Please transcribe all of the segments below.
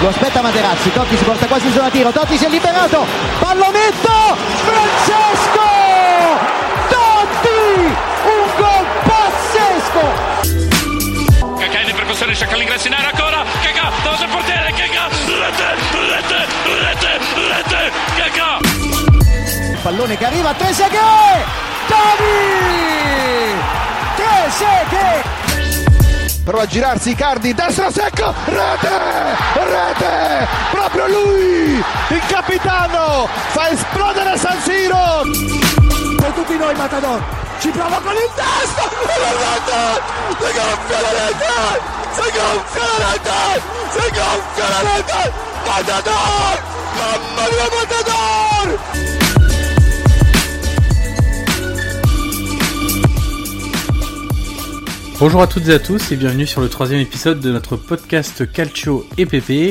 Lo aspetta Materazzi, Totti si porta quasi in zona tiro, Totti si è liberato, pallonetto, Francesco! Totti! Un gol pazzesco! Cacà in ripercussione, cerca l'ingresso in area ancora, Cacà, davanti al portiere, Cacà, rete, rete, rete, rete, Cacà! Il pallone che arriva, Trezeguet! Totti! Trezeguet! Prova a girarsi Icardi, destro secco, rete, rete, proprio lui, il capitano, fa esplodere San Siro. Per tutti noi Matador, ci prova con il testo, si gonfia la rete, si gonfia la rete, si gonfia la rete, Matador, mamma mia Matador. Bonjour à toutes et à tous et bienvenue sur le troisième épisode de notre podcast Calcio et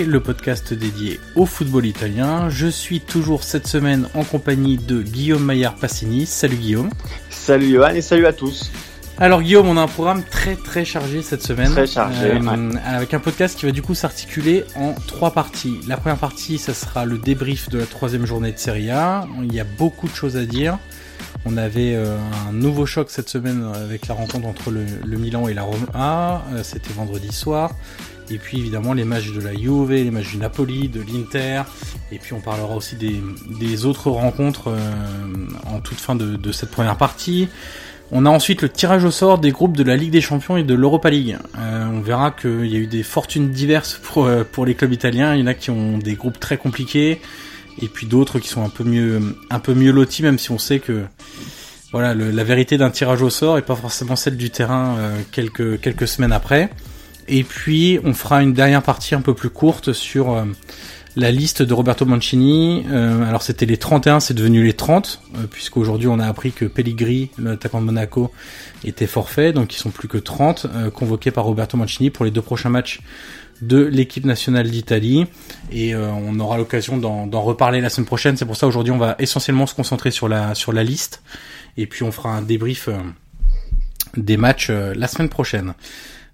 le podcast dédié au football italien. Je suis toujours cette semaine en compagnie de Guillaume Maillard Passini. Salut Guillaume. Salut Johan et salut à tous. Alors Guillaume, on a un programme très très chargé cette semaine. Très chargé. Euh, Avec un podcast qui va du coup s'articuler en trois parties. La première partie, ça sera le débrief de la troisième journée de Serie A. Il y a beaucoup de choses à dire. On avait euh, un nouveau choc cette semaine avec la rencontre entre le, Milan et la Roma. Euh, C'était vendredi soir. Et puis évidemment les matchs de la Juve, les matchs du Napoli, de l'Inter. Et puis on parlera aussi des, autres rencontres euh, en toute fin de, cette première partie. On a ensuite le tirage au sort des groupes de la Ligue des Champions et de l'Europa League. Euh, on verra qu'il y a eu des fortunes diverses pour, euh, pour les clubs italiens. Il y en a qui ont des groupes très compliqués et puis d'autres qui sont un peu mieux un peu mieux lotis même si on sait que voilà la vérité d'un tirage au sort est pas forcément celle du terrain euh, quelques quelques semaines après. Et puis on fera une dernière partie un peu plus courte sur euh, la liste de Roberto Mancini. Euh, alors c'était les 31 c'est devenu les 30 puisqu'aujourd'hui on a appris que Pellegrini l'attaquant de Monaco était forfait. Donc ils sont plus que 30 convoqués par Roberto Mancini pour les deux prochains matchs de l'équipe nationale d'Italie et euh, on aura l'occasion d'en reparler la semaine prochaine. C'est pour ça aujourd'hui on va essentiellement se concentrer sur la sur la liste et puis on fera un débrief euh, des matchs euh, la semaine prochaine.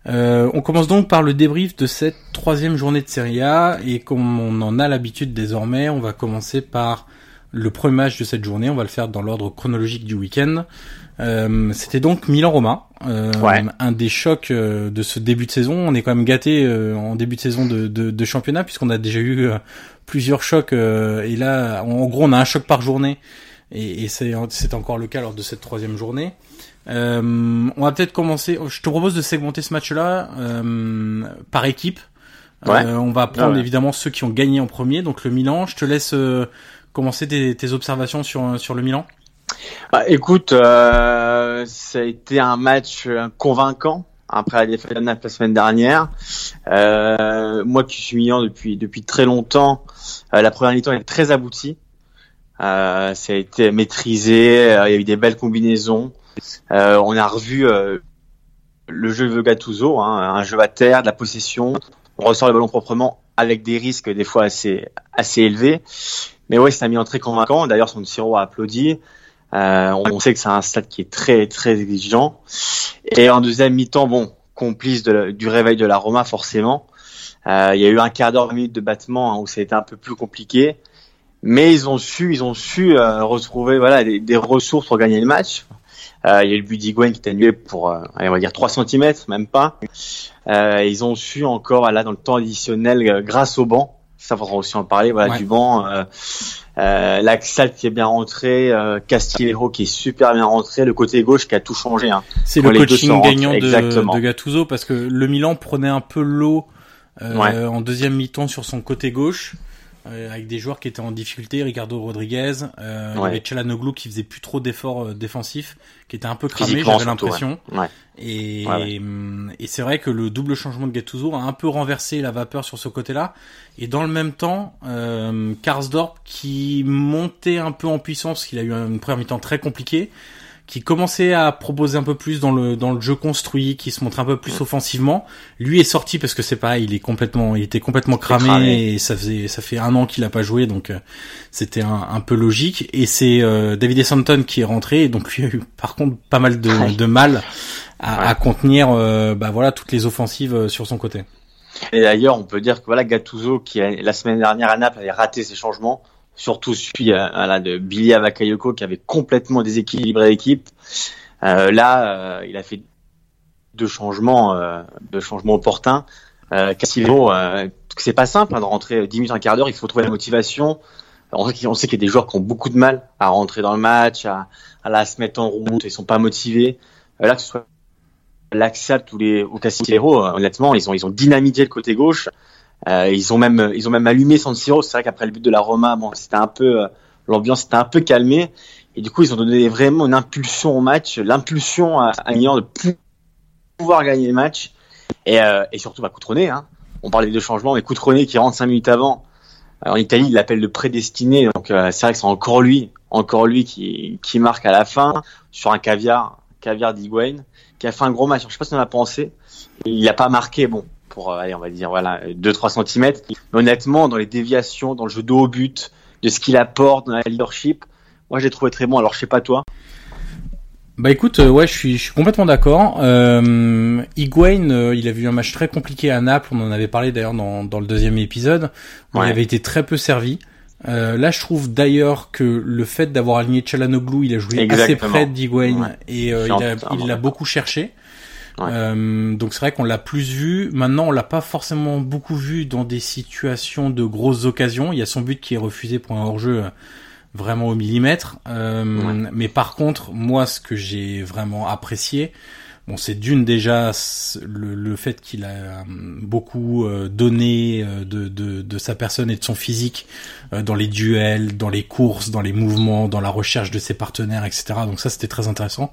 on commence donc par le débrief de cette troisième journée de Serie A et comme on en a l'habitude désormais, on va commencer par le premier match de cette journée. On va le faire dans l'ordre chronologique du week-end. Euh, C'était donc Milan-Roma, euh, ouais. un des chocs euh, de ce début de saison. On est quand même gâté euh, en début de saison de, de, de championnat puisqu'on a déjà eu plusieurs chocs et là, en gros, on a un choc par journée et, et c'est encore le cas lors de cette troisième journée. on va peut-être commencer. Je te propose de segmenter ce match-là par équipe. Ouais. on va prendre ouais. évidemment ceux qui ont gagné en premier. Donc le Milan. Je te laisse commencer tes, tes observations sur sur le Milan. Bah, écoute, euh, ça a été un match convaincant après la défaite de la semaine dernière. Euh, moi qui suis Milan depuis depuis très longtemps, euh, la première mi-temps est très aboutie. Euh, ça a été maîtrisé, il y a eu des belles combinaisons. Euh, on a revu euh, le jeu de Gattuso, hein, un jeu à terre, de la possession. On ressort le ballon proprement avec des risques des fois assez assez élevés. Mais ouais, c'est un Milan très convaincant. D'ailleurs, son Siro a applaudi. Euh, on sait que c'est un stade qui est très très exigeant. Et en deuxième mi-temps, bon, complice de du réveil de la Roma forcément. Euh, il y a eu un quart d'heure, minute de battement hein, où été un peu plus compliqué, mais ils ont su, ils ont su euh, retrouver voilà des, des, ressources pour gagner le match. Euh, il y a eu le but qui est annulé pour, euh, on va dire 3 cm, même pas. Euh, ils ont su encore là dans le temps additionnel grâce au banc. Ça faudra aussi en parler. Voilà Ouais. du banc. Euh, euh, L'Axal qui est bien rentré, euh, Castillejo qui est super bien rentré, le côté gauche qui a tout changé. Hein. C'est le coaching gagnant de, de Gattuso parce que le Milan prenait un peu l'eau euh, Ouais. en deuxième mi-temps sur son côté gauche. Euh, avec des joueurs qui étaient en difficulté, Ricardo Rodriguez, euh, il y Ouais. avait Chalanoglu qui faisait plus trop d'efforts euh, défensifs, qui était un peu cramé, j'avais l'impression. Ouais. Et, Ouais, et c'est vrai que le double changement de Gattuso a un peu renversé la vapeur sur ce côté-là. Et dans le même temps, euh, Karsdorp qui montait un peu en puissance, qu'il a eu une première mi-temps très compliquée, qui commençait à proposer un peu plus dans le dans le jeu construit, qui se montrait un peu plus offensivement. Lui est sorti parce que c'est pareil, il est complètement, il était complètement cramé, cramé. et ça faisait ça fait un an qu'il a pas joué, donc euh, c'était un, un peu logique. Et c'est euh, David Santon qui est rentré, et donc lui a eu par contre pas mal de, Ouais. de mal à, Ouais. à contenir, euh, bah voilà, toutes les offensives euh, sur son côté. Et d'ailleurs, on peut dire que voilà, Gattuso, qui la semaine dernière à Naples avait raté ses changements, surtout celui euh, voilà, de Billy Bakayoko qui avait complètement déséquilibré l'équipe. Euh, là, euh, il a fait deux changements, euh, deux changements opportuns. Euh, Castillo, euh, c'est pas simple hein, de rentrer 10 minutes, un quart d'heure. Il faut trouver la motivation. On sait qu'il y a des joueurs qui ont beaucoup de mal à rentrer dans le match, à, à la se mettre en route. Ils sont pas motivés. Euh, là, que ce soit Laxalt ou les ou honnêtement, ils ont ils ont dynamité le côté gauche. Euh, ils ont même ils ont même allumé San Siro. C'est vrai qu'après le but de la Roma, bon, c'était un peu euh, l'ambiance était un peu calmée et du coup ils ont donné vraiment une impulsion au match, l'impulsion à, à Milan de pou- pouvoir gagner le match et, euh, et surtout bah, Coutronnet. Hein. On parlait de changements, mais Coutronnet qui rentre cinq minutes avant. Euh, en Italie, il l'appelle le prédestiné, donc euh, c'est vrai que c'est encore lui, encore lui qui, qui marque à la fin sur un caviar, caviar d'Higuain, qui a fait un gros match. Alors, je sais pas ce qu'on a pensé. Il n'a pas marqué, bon, pour euh, allez, on va dire voilà, 2-3 cm. Honnêtement, dans les déviations, dans le jeu de haut but, de ce qu'il apporte, dans la leadership, moi j'ai trouvé très bon. Alors je sais pas toi. Bah écoute, euh, ouais, je suis, je suis complètement d'accord. Euh, Higuain, euh, il a vu un match très compliqué à Naples. On en avait parlé d'ailleurs dans, dans le deuxième épisode. Où Ouais. Il avait été très peu servi. Euh, là, je trouve d'ailleurs que le fait d'avoir aligné Chalanoglu, il a joué assez près d'Higuain Ouais. et euh, il l'a beaucoup cherché. Ouais. Euh, donc c'est vrai qu'on l'a plus vu. Maintenant, on l'a pas forcément beaucoup vu dans des situations de grosses occasions. Il y a son but qui est refusé pour un hors-jeu euh, vraiment au millimètre. Euh, Ouais. Mais par contre, moi, ce que j'ai vraiment apprécié, bon, c'est d'une déjà le, le fait qu'il a euh, beaucoup euh, donné euh, de, de, de sa personne et de son physique dans les duels, dans les courses, dans les mouvements, dans la recherche de ses partenaires, etc. Donc ça, c'était très intéressant.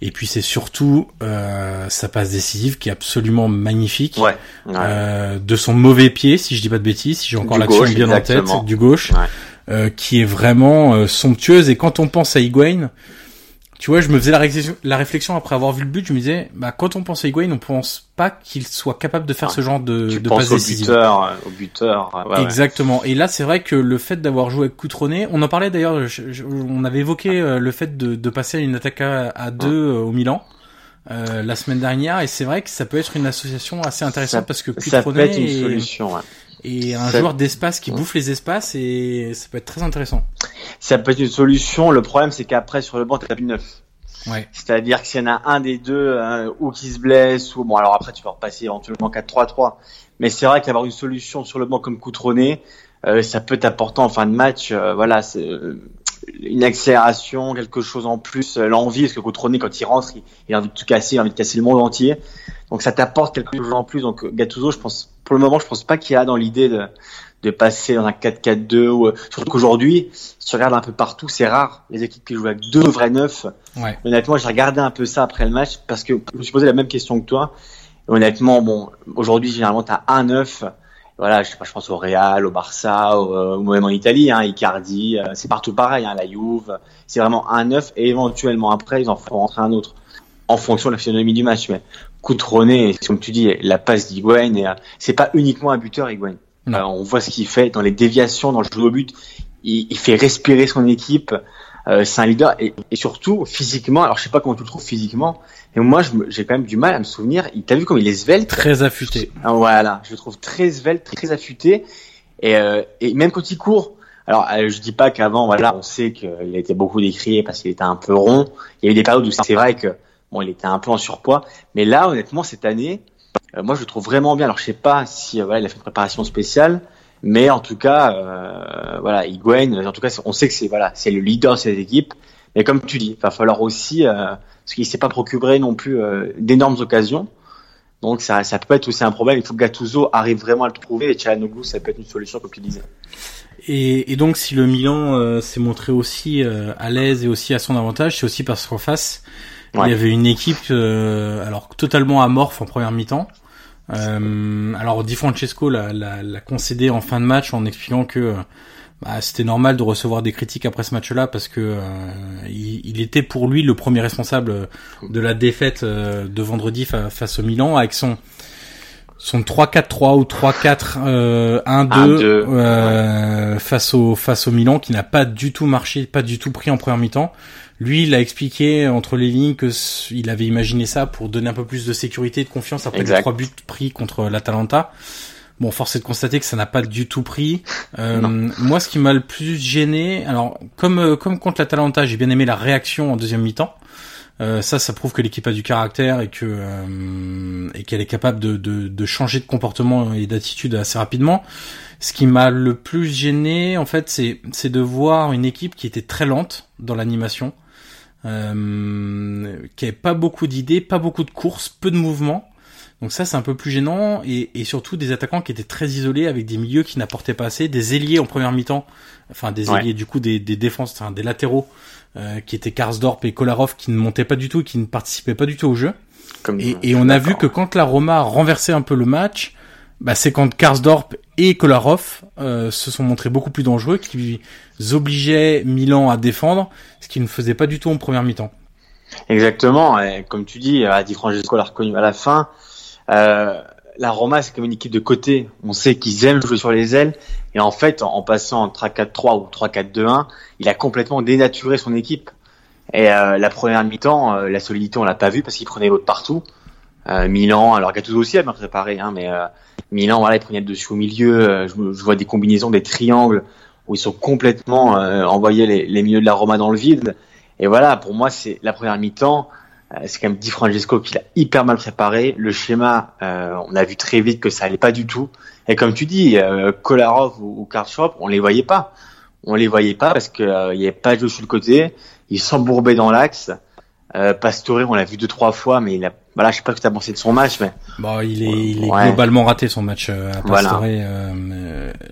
Et puis c'est surtout euh, sa passe décisive qui est absolument magnifique. Ouais. ouais. Euh, de son mauvais pied, si je dis pas de bêtises, si j'ai encore l'action bien en tête, du gauche, Ouais. euh, qui est vraiment euh, somptueuse. Et quand on pense à Higuain, tu vois, je me faisais la réflexion, la réflexion après avoir vu le but, je me disais, bah quand on pense à Higuain, on pense pas qu'il soit capable de faire ce genre de, tu de penses passe au décisive. buteur, euh, au buteur. euh, ouais. Exactement. Et là, c'est vrai que le fait d'avoir joué avec Coutronnet, on en parlait d'ailleurs, on avait évoqué euh, le fait de, de passer à une attaque à, à deux euh, au Milan. euh, la semaine dernière et c'est vrai que ça peut être une association assez intéressante Ça- parce que Ça peut Coutronnet être une solution. Ouais. Et un Ça- joueur d'espace qui Ouais. bouffe les espaces et ça peut être très intéressant. Ça peut être une solution. Le problème, c'est qu'après sur le banc, t'as plus neuf. Ouais. C'est-à-dire que s'il y en a un des deux euh, ou qui se blesse ou bon alors après tu peux repasser éventuellement 4-3-3. Mais c'est vrai qu'avoir une solution sur le banc comme Coutronnet, euh, ça peut être important en fin de match. euh, voilà, c'est euh, une accélération, quelque chose en plus, l'envie parce que Coutronnet quand il rentre, il, il a envie de tout casser, il a envie de casser le monde entier. Donc ça t'apporte quelque chose en plus. Donc Gattuso, je pense pour le moment, je pense pas qu'il y a dans l'idée de de passer dans un 4-4-2 ou euh, surtout qu'aujourd'hui, si tu regardes un peu partout, c'est rare les équipes qui jouent avec deux vrais neufs. Ouais. Honnêtement, j'ai regardé un peu ça après le match parce que je me suis posé la même question que toi. Et honnêtement, bon, aujourd'hui, généralement, t'as un neuf. Voilà, je sais pas, je pense au Real, au Barça, au, euh, ou même en Italie, hein, Icardi, euh, c'est partout pareil, hein, la Juve. C'est vraiment un neuf et éventuellement après, ils en feront rentrer un autre en fonction de la physionomie du match. Mais Coutronnet, comme tu dis, la passe d'Higuain, et, euh, c'est pas uniquement un buteur, Higuain. Non. Euh, on voit ce qu'il fait dans les déviations, dans le jeu au but. Il, il fait respirer son équipe. Euh, c'est un leader et, et surtout physiquement. Alors je sais pas comment tu le trouves physiquement, mais moi je me- j'ai quand même du mal à me souvenir. Il t'a vu comme il est svelte? Très affûté. Ah, voilà, je le trouve très svelte, très affûté et, euh, et même quand il court. Alors euh, je dis pas qu'avant voilà, on sait qu'il a été beaucoup décrié parce qu'il était un peu rond. Il y a eu des périodes où c'est vrai que bon, il était un peu en surpoids, mais là honnêtement cette année, euh, moi je le trouve vraiment bien. Alors je sais pas si euh, voilà, il a fait une préparation spéciale, mais en tout cas euh, voilà, Higuain, en tout cas on sait que c'est voilà, c'est le leader de cette équipe. Mais comme tu dis, il va falloir aussi euh, parce qu'il s'est pas procuré non plus euh, d'énormes occasions. Donc ça, ça peut être aussi un problème. Il faut que Gattuso arrive vraiment à le trouver et Chalanoglu, ça peut être une solution comme tu disais. Et, et, donc si le Milan euh, s'est montré aussi euh, à l'aise et aussi à son avantage, c'est aussi parce qu'en face, il y avait une équipe euh, alors totalement amorphe en première mi-temps. alors Di Francesco l'a concédé en fin de match en expliquant que bah, c'était normal de recevoir des critiques après ce match-là parce que il, il, était pour lui le premier responsable de la défaite de vendredi face au Milan avec son son 3-4-3 ou 3-4 euh, 1-2 euh, face au face au Milan qui n'a pas du tout marché, pas du tout pris en première mi-temps. Lui, il a expliqué entre les lignes que il avait imaginé ça pour donner un peu plus de sécurité et de confiance après les trois buts pris contre l'Atalanta. Bon, force est de constater que ça n'a pas du tout pris. Euh, moi, ce qui m'a le plus gêné, alors comme comme contre l'Atalanta, j'ai bien aimé la réaction en deuxième mi-temps. Euh, ça, ça prouve que l'équipe a du caractère et que euh, et qu'elle est capable de, de, de, changer de comportement et d'attitude assez rapidement. Ce qui m'a le plus gêné, en fait, c'est c'est de voir une équipe qui était très lente dans l'animation, euh, qui avait pas beaucoup d'idées, pas beaucoup de courses, peu de mouvements. Donc ça, c'est un peu plus gênant et, et, surtout des attaquants qui étaient très isolés avec des milieux qui n'apportaient pas assez, des ailiers en première mi-temps, enfin des ailiers du coup des, des défenses, enfin, des latéraux euh, qui étaient Karsdorp et Kolarov qui ne montaient pas du tout, qui ne participaient pas du tout au jeu. Comme et, et on a vu que quand la Roma renversait un peu le match, bah, c'est quand Karsdorp et Kolarov euh, se sont montrés beaucoup plus dangereux, qui obligeaient Milan à défendre, ce qu'ils ne faisaient pas du tout en première mi-temps. Exactement, et comme tu dis, Adi Francesco l'a reconnu à la fin. Euh, la Roma, c'est comme une équipe de côté. On sait qu'ils aiment jouer sur les ailes. Et en fait, en, passant en 3-4-3 ou 3-4-2-1, il a complètement dénaturé son équipe. Et euh, la première mi-temps, euh, la solidité, on l'a pas vu parce qu'il prenait l'autre partout. Euh, Milan, alors Gattuso aussi a bien préparé, hein, mais euh, Milan, voilà, il prenait le dessus au milieu. Je, je, vois des combinaisons, des triangles où ils sont complètement envoyés les, les milieux de la Roma dans le vide. Et voilà, pour moi, c'est la première mi-temps. Euh, c'est quand même Di Francesco qui l'a hyper mal préparé. Le schéma, euh, on a vu très vite que ça allait pas du tout. Et comme tu dis, euh, Kolarov ou, ou Karchop, on les voyait pas. On les voyait pas parce qu'il euh, n'y avait pas de jeu sur le côté. Ils s'embourbaient dans l'axe. Euh, Pastore, on l'a vu deux trois fois, mais il a, voilà, je sais pas ce que tu as pensé de son match, mais bon, il est, il est globalement raté son match à Pastore. Voilà.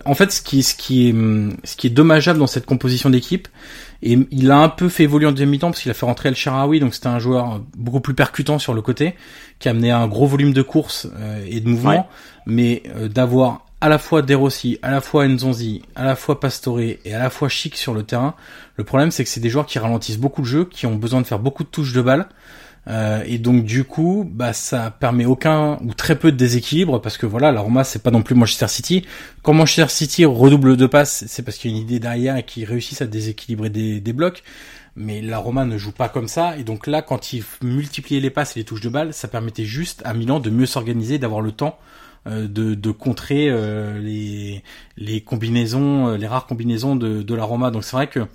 En fait, ce qui, ce qui est, ce qui est dommageable dans cette composition d'équipe, et il a un peu fait évoluer en deuxième mi-temps parce qu'il a fait rentrer El Sharawi, donc c'était un joueur beaucoup plus percutant sur le côté, qui a amené un gros volume de course euh, et de mouvement, mais euh, d'avoir à la fois De Rossi, à la fois Nzonzi, à la fois Pastore et à la fois Chic sur le terrain. Le problème c'est que c'est des joueurs qui ralentissent beaucoup le jeu, qui ont besoin de faire beaucoup de touches de balle. Euh, et donc du coup, bah ça permet aucun ou très peu de déséquilibre parce que voilà, la Roma c'est pas non plus Manchester City. Quand Manchester City redouble de passes, c'est parce qu'il y a une idée derrière et qu'ils réussissent à déséquilibrer des, des, blocs. Mais la Roma ne joue pas comme ça et donc là, quand ils multipliaient les passes et les touches de balle, ça permettait juste à Milan de mieux s'organiser, d'avoir le temps euh, de, de, contrer euh, les, les combinaisons, euh, les rares combinaisons de, de la Roma. Donc c'est vrai que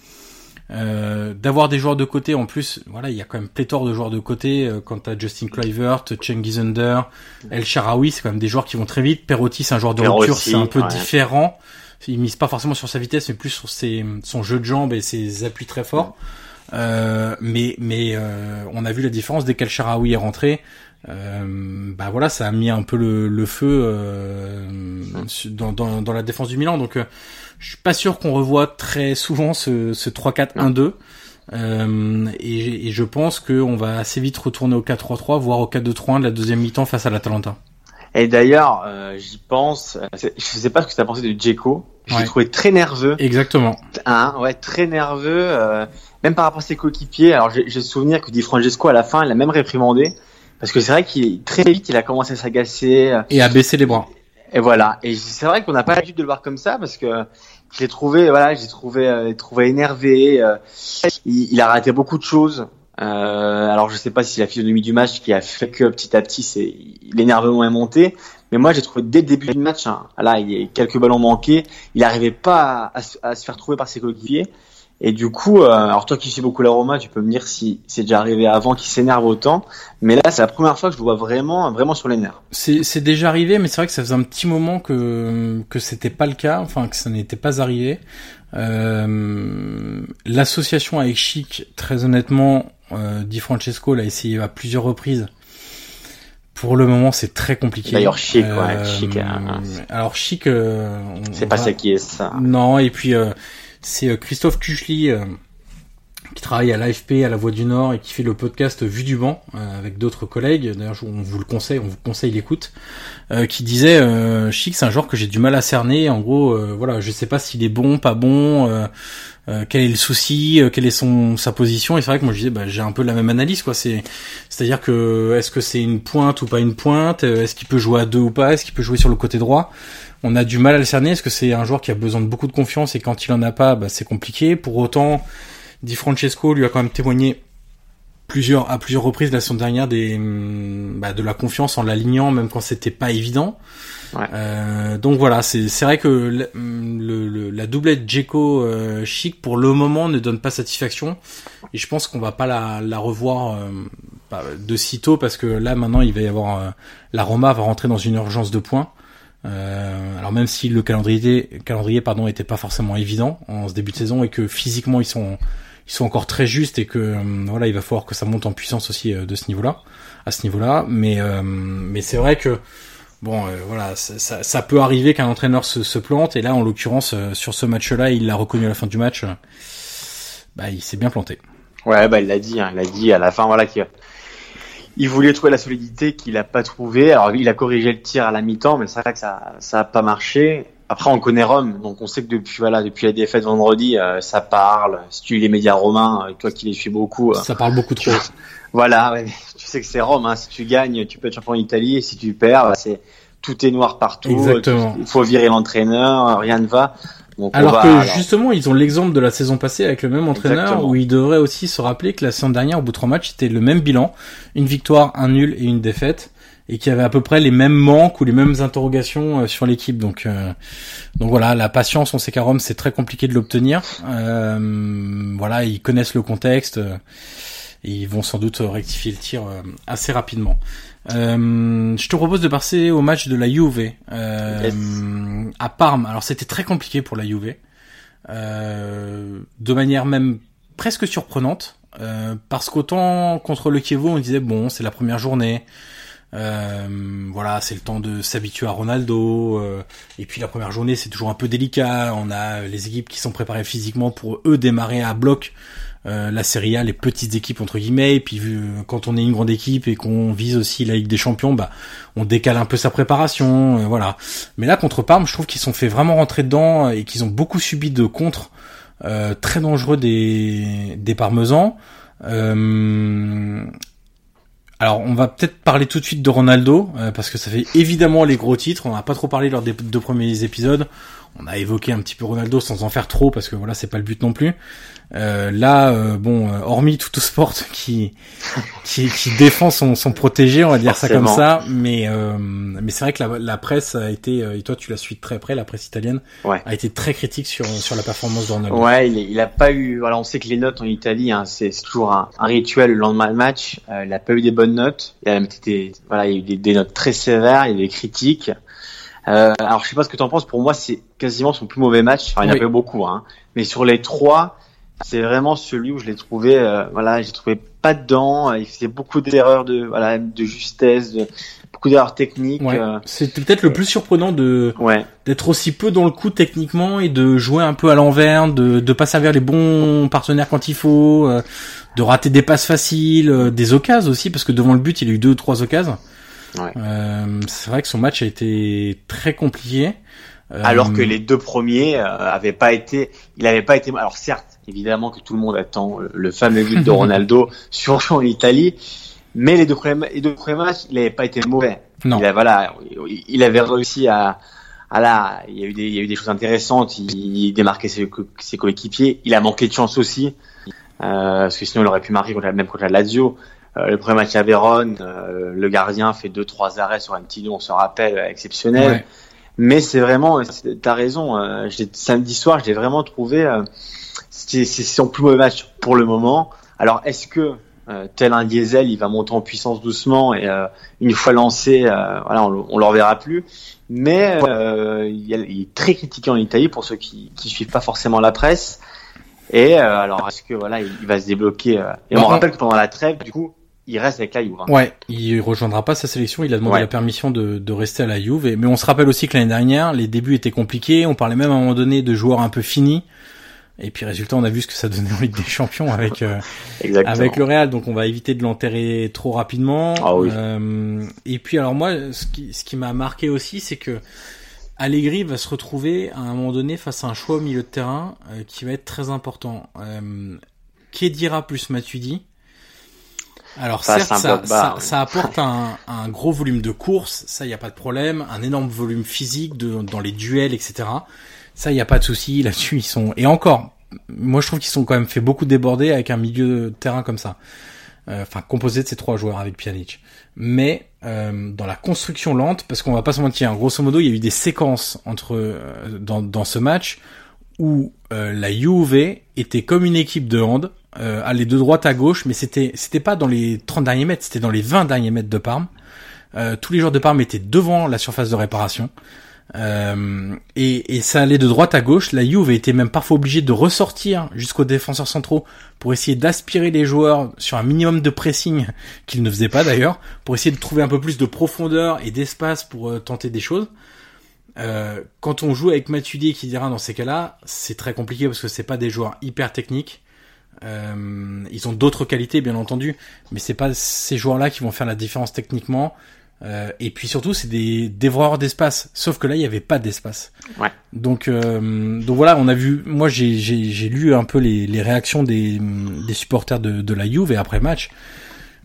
euh, d'avoir des joueurs de côté en plus voilà il y a quand même pléthore de joueurs de côté euh, quand t'as Justin Kluivert Cengiz Under El Sharawi c'est quand même des joueurs qui vont très vite. Perotti c'est un joueur de rupture c'est un peu différent. Il mise pas forcément sur sa vitesse mais plus sur ses, son jeu de jambes et ses appuis très forts. Euh, mais mais euh, on a vu la différence dès qu'El Sharawi est rentré. Euh, bah voilà ça a mis un peu le, le feu dans, dans, dans, la défense du Milan. Donc je suis pas sûr qu'on revoit très souvent ce, ce 3-4-1-2. Euh, et, et, je pense qu'on va assez vite retourner au 4-3-3, voire au 4-2-3-1 de la deuxième mi-temps face à l'Atalanta. Et d'ailleurs, euh, j'y pense, je sais pas ce que tu as pensé de Djeko, je l'ai trouvé très nerveux. Exactement. Hein, ouais, très nerveux, euh, même par rapport à ses coéquipiers. Alors j'ai le souvenir que Di Francesco à la fin, il a même réprimandé, parce que c'est vrai qu'il très vite, il a commencé à s'agacer. Euh, et à baisser les bras. Et voilà. Et c'est vrai qu'on n'a pas l'habitude de le voir comme ça parce que je l'ai trouvé, voilà, j'ai trouvé, euh, trouvé énervé. Euh, il, il, a raté beaucoup de choses. Euh, alors je sais pas si la physionomie du match qui a fait que petit à petit, c'est l'énervement est monté. Mais moi j'ai trouvé dès le début du match, hein, là il y a quelques ballons manqués, il n'arrivait pas à, à, à, se faire trouver par ses coéquipiers. Et du coup, euh, alors toi qui suis beaucoup l'aroma, tu peux me dire si c'est déjà arrivé avant qu'il s'énerve autant. Mais là, c'est la première fois que je le vois vraiment, vraiment sur les nerfs. C'est déjà arrivé, mais c'est vrai que ça faisait un petit moment que que c'était pas le cas, enfin que ça n'était pas arrivé. Euh, L'association avec Chic, très honnêtement, euh, Di Francesco l'a essayé à plusieurs reprises. Pour le moment, c'est très compliqué. D'ailleurs, Chic, ouais, Chic. Hein. Alors Chic, euh, c'est pas ça qui est ça. Non, et puis c'est Christophe Kuchli qui travaille à l'AFP, à la Voix du Nord et qui fait le podcast Vue du banc euh, avec d'autres collègues. D'ailleurs, on vous le conseille, on vous conseille l'écoute. Euh, qui disait euh, Chic, c'est un genre que j'ai du mal à cerner. En gros, euh, voilà, je sais pas s'il est bon, pas bon. Euh, quel est le souci, quelle est son sa position et c'est vrai que moi je disais bah, j'ai un peu la même analyse quoi c'est c'est à dire que est-ce que c'est une pointe ou pas une pointe? Est-ce qu'il peut jouer à deux ou pas? Est-ce qu'il peut jouer sur le côté droit? On a du mal à le cerner est-ce que c'est un joueur qui a besoin de beaucoup de confiance et quand il en a pas bah, c'est compliqué pour autant Di Francesco lui a quand même témoigné plusieurs à plusieurs reprises la semaine dernière des hum, bah, de la confiance en l'alignant même quand c'était pas évident. Euh, donc voilà, c'est c'est vrai que le, le, la doublette Djeko euh, Chic pour le moment ne donne pas satisfaction et je pense qu'on va pas la, la revoir euh, de sitôt parce que là maintenant il va y avoir euh, la Roma va rentrer dans une urgence de points. Euh, alors même si le calendrier calendrier pardon était pas forcément évident en ce début de saison et que physiquement ils sont ils sont encore très justes et que euh, voilà, il va falloir que ça monte en puissance aussi euh, de ce niveau-là, à ce niveau-là. Mais euh, mais c'est vrai que bon, voilà, ça, ça, peut arriver qu'un entraîneur se, plante et là, en l'occurrence, sur ce match-là, il l'a reconnu à la fin du match. Bah, il s'est bien planté. Ouais, bah il l'a dit, hein, il l'a dit à la fin, voilà qu'il il voulait trouver la solidité qu'il a pas trouvé. Alors il a corrigé le tir à la mi-temps, mais c'est vrai que ça ça a pas marché. Après, on connaît Rome, donc on sait que depuis voilà, depuis la défaite vendredi, euh, ça parle. Si tu lis les médias romains, euh, toi qui les suis beaucoup, euh, ça parle beaucoup trop. voilà, ouais, tu sais que c'est Rome. Hein. Si tu gagnes, tu peux être champion d'Italie. Et si tu perds, bah, c'est tout est noir partout. Exactement. Il faut virer l'entraîneur, rien ne va. alors que justement, ils ont l'exemple de la saison passée avec le même entraîneur, où ils devraient aussi se rappeler que la saison dernière, au bout de trois matchs, c'était le même bilan, une victoire, un nul et une défaite et qui avait à peu près les mêmes manques ou les mêmes interrogations euh, sur l'équipe. Donc, euh, donc voilà, la patience, on sait qu'à Rome, c'est très compliqué de l'obtenir. Euh, voilà, ils connaissent le contexte et ils vont sans doute rectifier le tir assez rapidement. je te propose de passer au match de la Juve à Parme. Alors c'était très compliqué pour la Juve, de manière même presque surprenante, parce qu'autant contre le Chievo on disait bon c'est la première journée, euh, voilà, c'est le temps de s'habituer à Ronaldo. Euh, et puis la première journée, c'est toujours un peu délicat. On a les équipes qui sont préparées physiquement pour eux démarrer à bloc euh, la Serie A, les petites équipes entre guillemets. Et puis vu, quand on est une grande équipe et qu'on vise aussi la Ligue des Champions, bah on décale un peu sa préparation, voilà. Mais là contre Parme, je trouve qu'ils sont fait vraiment rentrer dedans et qu'ils ont beaucoup subi de contre très dangereux des des Parmesans. Alors, on va peut-être parler tout de suite de Ronaldo, euh, parce que ça fait évidemment les gros titres. On n'a pas trop parlé lors des deux premiers épisodes. On a évoqué un petit peu Ronaldo sans en faire trop, parce que voilà, c'est pas le but non plus. Euh, là, euh, bon, euh, hormis tout sport qui qui, qui défend son, son protégé, on va dire ça comme ça, mais mais c'est vrai que la, la, presse a été, et toi tu la suis de très près, la presse italienne a été très critique sur sur la performance de Ronaldo. Ouais, il, il a pas eu, voilà, on sait que les notes en Italie, hein, c'est toujours un, un, rituel le lendemain du match. il a pas eu des bonnes notes. Il a été, voilà, il y a eu des, des notes très sévères, il y a eu des critiques. Euh, alors je sais pas ce que tu en penses. Pour moi, c'est quasiment son plus mauvais match. Enfin, il y en a pas eu beaucoup, hein. Mais sur les trois, c'est vraiment celui où je l'ai trouvé, euh, voilà, j'ai trouvé pas dedans. Il faisait beaucoup d'erreurs de, voilà, de justesse, de, beaucoup d'erreurs techniques. Ouais. Euh. C'était peut-être le plus surprenant de ouais. d'être aussi peu dans le coup techniquement et de jouer un peu à l'envers, de de pas servir les bons partenaires quand il faut, euh, de rater des passes faciles, des occasions aussi parce que devant le but il a eu deux ou trois occasions. Ouais. c'est vrai que son match a été très compliqué. Alors que les deux premiers avaient pas été, il avait pas été. Alors certes, évidemment que tout le monde attend le fameux but de Ronaldo sur en Italie. Mais les deux premiers, les deux premiers matchs, il n'avait pas été mauvais. Non. Il, a, voilà, il avait réussi à, à là, il y a eu des, il y a eu des choses intéressantes. Il, il démarquait ses, ses, coéquipiers. Il a manqué de chance aussi, euh, parce que sinon il aurait pu marquer contre la, même contre la Lazio. Euh, le premier match à Vérone, euh, le gardien fait deux trois arrêts sur un petit on se rappelle, exceptionnel. Ouais. Mais c'est vraiment, t'as raison. Euh, samedi soir, je l'ai vraiment trouvé. Euh, c'est son plus mauvais match pour le moment. Alors, est-ce que euh, tel un diesel, il va monter en puissance doucement et euh, une fois lancé, euh, voilà, on, on le reverra plus. Mais euh, il, est très critiqué en Italie pour ceux qui qui suivent pas forcément la presse. Et euh, alors, est-ce que voilà, il, va se débloquer Et on me rappelle que pendant la trêve, du coup, il reste avec la Juve. Hein. Ouais, il rejoindra pas sa sélection. Il a demandé Ouais. la permission de, de rester à la Juve. Et- mais on se rappelle aussi que l'année dernière, les débuts étaient compliqués. On parlait même à un moment donné de joueurs un peu finis. Et puis résultat, on a vu ce que ça donnait en Ligue des Champions avec euh, avec le Real. Donc on va éviter de l'enterrer trop rapidement. Ah oui. Euh, et puis alors moi, ce qui ce qui m'a marqué aussi, c'est que Allegri va se retrouver à un moment donné face à un choix au milieu de terrain euh, qui va être très important. Euh, Kedira plus Matuidi? Alors certes, un ça, ça, apporte un, un gros volume de course, ça y a pas de problème, un énorme volume physique de, dans les duels, etc. Ça y a pas de souci là-dessus. Ils sont et encore, moi je trouve qu'ils sont quand même fait beaucoup déborder avec un milieu de terrain comme ça. Euh, Enfin composé de ces trois joueurs avec Pjanic. Mais euh, dans la construction lente, parce qu'on va pas se mentir, grosso modo, il y a eu des séquences entre euh, dans, dans ce match où euh, la Juve était comme une équipe de hand, euh, allait de droite à gauche, mais c'était c'était pas dans les 30 derniers mètres, c'était dans les 20 derniers mètres de Parme. Euh, tous les joueurs de Parme étaient devant la surface de réparation. Euh, et, ça allait de droite à gauche. La Juve était même parfois obligée de ressortir jusqu'aux défenseurs centraux pour essayer d'aspirer les joueurs sur un minimum de pressing qu'ils ne faisaient pas d'ailleurs, pour essayer de trouver un peu plus de profondeur et d'espace pour euh, tenter des choses. Quand on joue avec Matuidi qui dira dans ces cas-là, c'est très compliqué parce que c'est pas des joueurs hyper techniques. Euh, ils ont d'autres qualités bien entendu, mais c'est pas ces joueurs-là qui vont faire la différence techniquement. Euh, et puis surtout, c'est des dévoreurs d'espace. Sauf que là, il n'y avait pas d'espace. Ouais. Donc, euh, donc voilà, on a vu. Moi, j'ai j'ai j'ai lu un peu les, les réactions des des supporters de de la Juve et après match.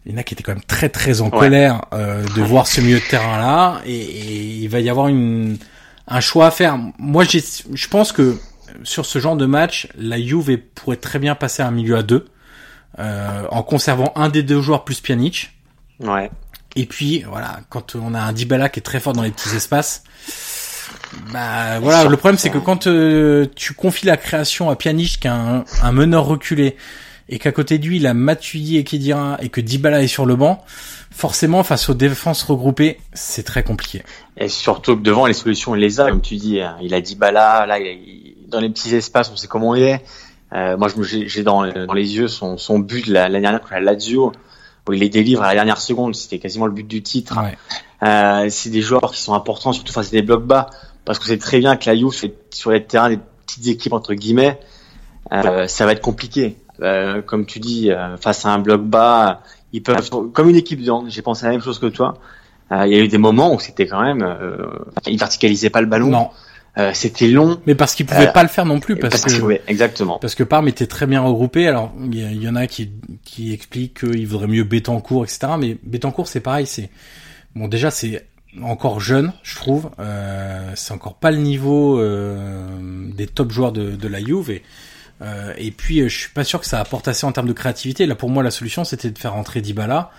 Il y en a qui étaient quand même très très en Ouais. colère euh, de voir ce milieu de terrain là et, et il va y avoir une un choix à faire. Moi, j'ai je pense que sur ce genre de match, la Juve pourrait très bien passer à un milieu à deux euh, en conservant un des deux joueurs plus Pjanic. Ouais. Et puis voilà, quand on a un Dybala qui est très fort dans les petits espaces, bah voilà, le problème c'est que quand euh, tu confies la création à Pjanic qui a un, un meneur reculé et qu'à côté de lui il a Matuidi et Kedira et que Dybala est sur le banc, forcément face aux défenses regroupées, c'est très compliqué. Et surtout que devant les solutions, il les a, comme tu dis. hein. Il a bah là, il- dans les petits espaces, on sait comment il est. Euh, moi, j'ai dans, dans les yeux son, son but la- l'année dernière contre la Lazio, où il les délivre à la dernière seconde. C'était quasiment le but du titre. Ouais. Euh, c'est des joueurs qui sont importants, surtout face à des blocs bas, parce que c'est très bien que la Juve sur, sur les terrains des petites équipes entre guillemets, euh, ça va être compliqué. Euh, comme tu dis, euh, face à un bloc bas, ils peuvent, comme une équipe de j'ai pensé à la même chose que toi. Euh, il y a eu des moments où c'était quand même, euh, ils verticalisaient pas le ballon, Non, Euh, c'était long. mais parce qu'ils pouvaient Euh, pas le faire non plus parce, que ouais, exactement. Parce que Parme était très bien regroupé. Alors, il y, en a qui, qui expliquent qu'il vaudrait mieux Bétancourt, etc. Mais Bétancourt, c'est pareil. C'est bon, déjà, c'est encore jeune, je trouve. Euh, c'est encore pas le niveau euh, des top joueurs de, de la Juve. Et, euh, et puis, je suis pas sûr que ça apporte assez en termes de créativité. Là, pour moi, la solution, c'était de faire rentrer Dybala.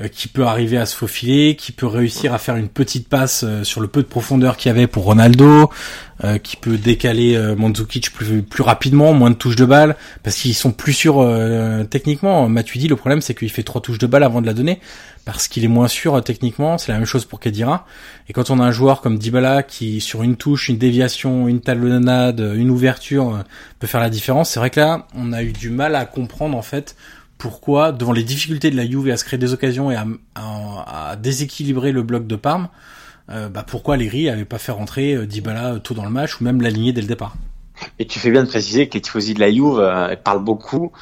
Euh, qui peut arriver à se faufiler, qui peut réussir à faire une petite passe euh, sur le peu de profondeur qu'il y avait pour Ronaldo, euh, qui peut décaler euh, Mandzukic plus, plus rapidement, moins de touches de balle, parce qu'ils sont plus sûrs euh, techniquement. Matuidi, le problème c'est qu'il fait trois touches de balle avant de la donner, parce qu'il est moins sûr euh, techniquement. C'est la même chose pour Kedira. Et quand on a un joueur comme Dybala qui sur une touche, une déviation, une talonnade, une ouverture peut faire la différence, c'est vrai que là on a eu du mal à comprendre en fait pourquoi, devant les difficultés de la Juve à se créer des occasions et à, à- à déséquilibrer le bloc de Parme, euh, bah pourquoi les Gris avaient pas fait rentrer euh, Dybala tôt dans le match ou même l'aligner dès le départ? Et tu fais bien de préciser que les tifosi de la Juve euh, parlent beaucoup,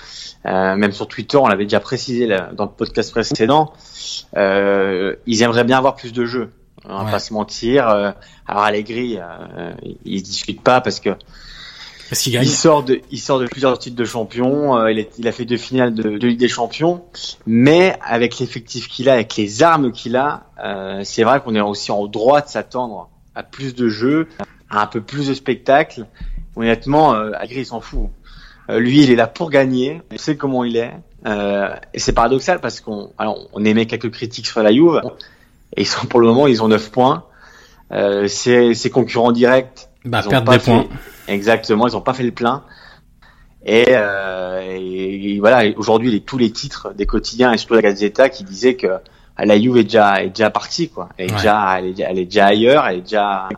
euh, même sur Twitter, on l'avait déjà précisé là, dans le podcast précédent. Euh, ils aimeraient bien avoir plus de jeux. On va Ouais. pas se mentir. Euh, alors Allegri, euh, il discute pas parce que Parce qu'il gagne. il sort de, il sort de plusieurs titres de champion. euh, il, est- il a fait deux finales de, de Ligue des Champions, mais avec l'effectif qu'il a, avec les armes qu'il a, euh, c'est vrai qu'on est aussi en droit de s'attendre à plus de jeux, à un peu plus de spectacle. Honnêtement, euh, Allegri il s'en fout. Euh, lui, il est là pour gagner. On sait comment il est. Et c'est paradoxal parce qu'on, alors, on émet quelques critiques sur la Juve. Et ils sont pour le moment, ils ont 9 points. Euh, ses, ses concurrents directs, Bah pas des points. Exactement, ils ont pas fait le plein. Et, euh, et, et voilà, aujourd'hui, les, tous les titres des quotidiens et surtout la Gazzetta qui disaient que ah, la Juve est déjà est déjà partie quoi. Elle est Ouais. déjà elle est, déjà- elle est déjà ailleurs, elle est déjà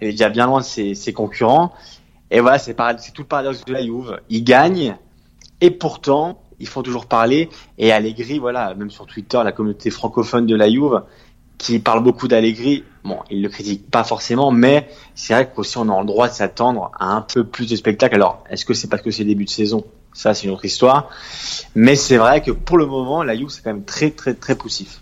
elle est déjà bien loin de ses, ses concurrents. Et voilà, c'est tout le paradoxe de la Juve. Ils gagnent et pourtant ils font toujours parler. Et Allegri, voilà, même sur Twitter, la communauté francophone de la Juve, qui parle beaucoup d'Allegri, bon, il le critique pas forcément, mais c'est vrai qu'aussi on a le droit de s'attendre à un peu plus de spectacle. Alors, est-ce que c'est parce que c'est début de saison? Ça, c'est une autre histoire. Mais c'est vrai que pour le moment, la Juve, c'est quand même très, très, très poussif.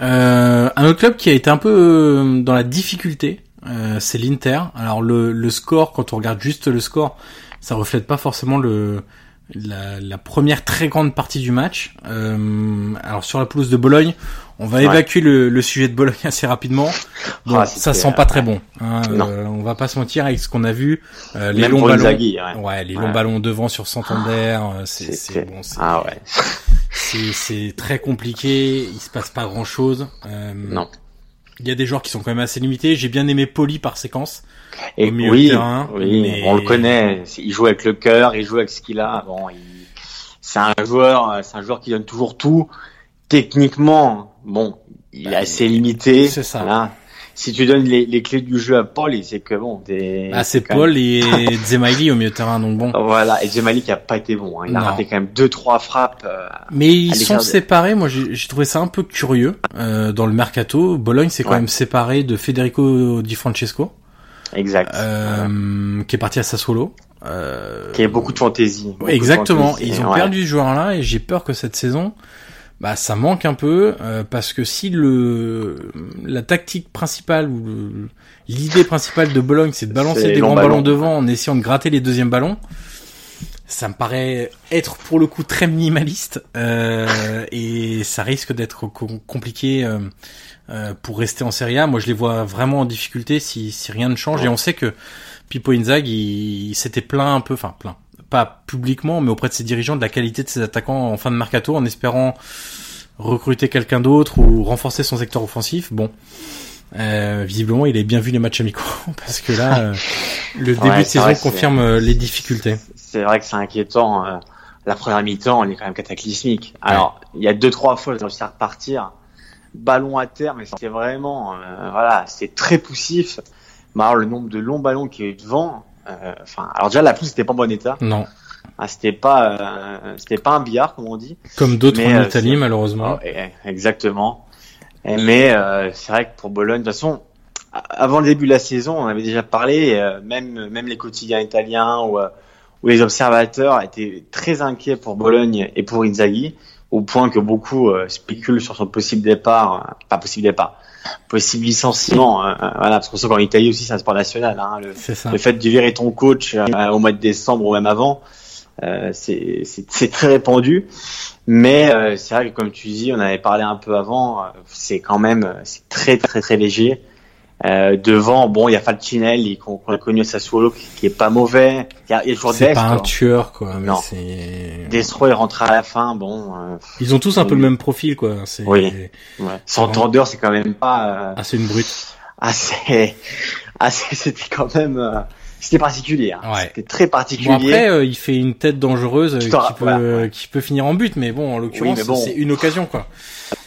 Euh, un autre club qui a été un peu euh, dans la difficulté, euh, c'est l'Inter. Alors le, le score, quand on regarde juste le score, ça reflète pas forcément le la, la première très grande partie du match. Euh, alors sur la pelouse de Bologne, on va Ouais. évacuer le, le sujet de Bologne assez rapidement. Bon, Ah, ça sent pas euh, très bon. Hein, non. euh, on va pas se mentir avec ce qu'on a vu. Euh, les Même longs ballons. Inzaghi, ouais. Ouais, les longs ballons devant sur Santander, euh, c'est bon, Ah ouais. c'est- c'est très compliqué. Il se passe pas grand chose. Non. Il y a des joueurs qui sont quand même assez limités. J'ai bien aimé Poli par séquence. Et au milieu oui, terrain, oui, mais- on le connaît. Il joue avec le cœur, il joue avec ce qu'il a. Bon, il... c'est un joueur, c'est un joueur qui donne toujours tout. Techniquement, bon, il est assez limité. c'est ça. Voilà. Si tu donnes les, les clés du jeu à Paul, c'est que bon, t'es. Ah, c'est Paul et Zemaili au milieu de terrain, donc bon. Voilà. Et Gemali qui a pas été bon. hein. Il a raté quand même deux, trois frappes. euh, Mais ils sont séparés. Moi, j'ai trouvé ça un peu curieux euh, dans le mercato. Bologne s'est quand même séparé de Federico Di Francesco, Exact. euh, qui est parti à Sassuolo. Euh, Qui a beaucoup de fantaisie. beaucoup de Exactement. fantaisie, Ils ont ouais. perdu ce joueur-là et j'ai peur que cette saison, bah, ça manque un peu euh, parce que si le la tactique principale ou l'idée principale de Bologne, c'est de balancer des grands ballon. ballons devant en essayant de gratter les deuxièmes ballons. Ça me paraît être pour le coup très minimaliste euh, et ça risque d'être com- compliqué euh, pour rester en Serie A. Moi, je les vois vraiment en difficulté si, si rien ne change. Et on sait que Pippo Inzaghi, il, il s'était plaint un peu, enfin plaint, pas publiquement, mais auprès de ses dirigeants de la qualité de ses attaquants en fin de mercato, en espérant recruter quelqu'un d'autre ou renforcer son secteur offensif. Bon, euh, visiblement, il a bien vu les matchs amicaux parce que là, euh, le début Ouais, de saison confirme euh, les difficultés. C'est vrai que c'est inquiétant. La première mi-temps, elle est quand même cataclysmique. Alors, il y a deux, trois fois, ils ont réussi à repartir. Ballon à terre, mais c'était vraiment, euh, voilà, c'était très poussif. Mais alors, le nombre de longs ballons qui est devant, euh, enfin, alors déjà, la pelouse c'était pas en bon état. Non, Ah, c'était pas, euh, c'était pas un billard, comme on dit. comme d'autres Mais, en euh, Italie, malheureusement. Ah, ouais, exactement. Et- Mais euh, c'est vrai que pour Bologne, de toute façon, avant le début de la saison, on avait déjà parlé, euh, même même les quotidiens italiens ou, euh, ou les observateurs étaient très inquiets pour Bologne et pour Inzaghi, au point que beaucoup euh, spéculent sur son possible départ, euh, pas possible départ, possible licenciement. euh, euh, voilà, parce qu'on sait qu'en Italie aussi, c'est un sport national. Hein, le, le fait de virer ton coach euh, au mois de décembre ou même avant, euh, c'est très répandu. Mais euh, c'est vrai que comme tu dis, on avait parlé un peu avant, c'est quand même c'est très très très léger. Euh, devant, bon, il y a Falcinelli qu'on a connu à Sassuolo qui, qui est pas mauvais. Il y a, il y a C'est pas un tueur, quoi. mais Non. Destro il rentre à la fin, bon. euh, Ils ont tous un peu le même profil, quoi. C'est Oui. ouais. S'entendeur, c'est quand même pas euh, assez une brute. assez, assez. C'était quand même, euh, c'était particulier. hein. Ouais. C'était très Bon particulier. après, euh, il fait une tête dangereuse euh, qui peut, voilà, qui peut finir en but, mais bon, en l'occurrence, bon. c'est une occasion, quoi.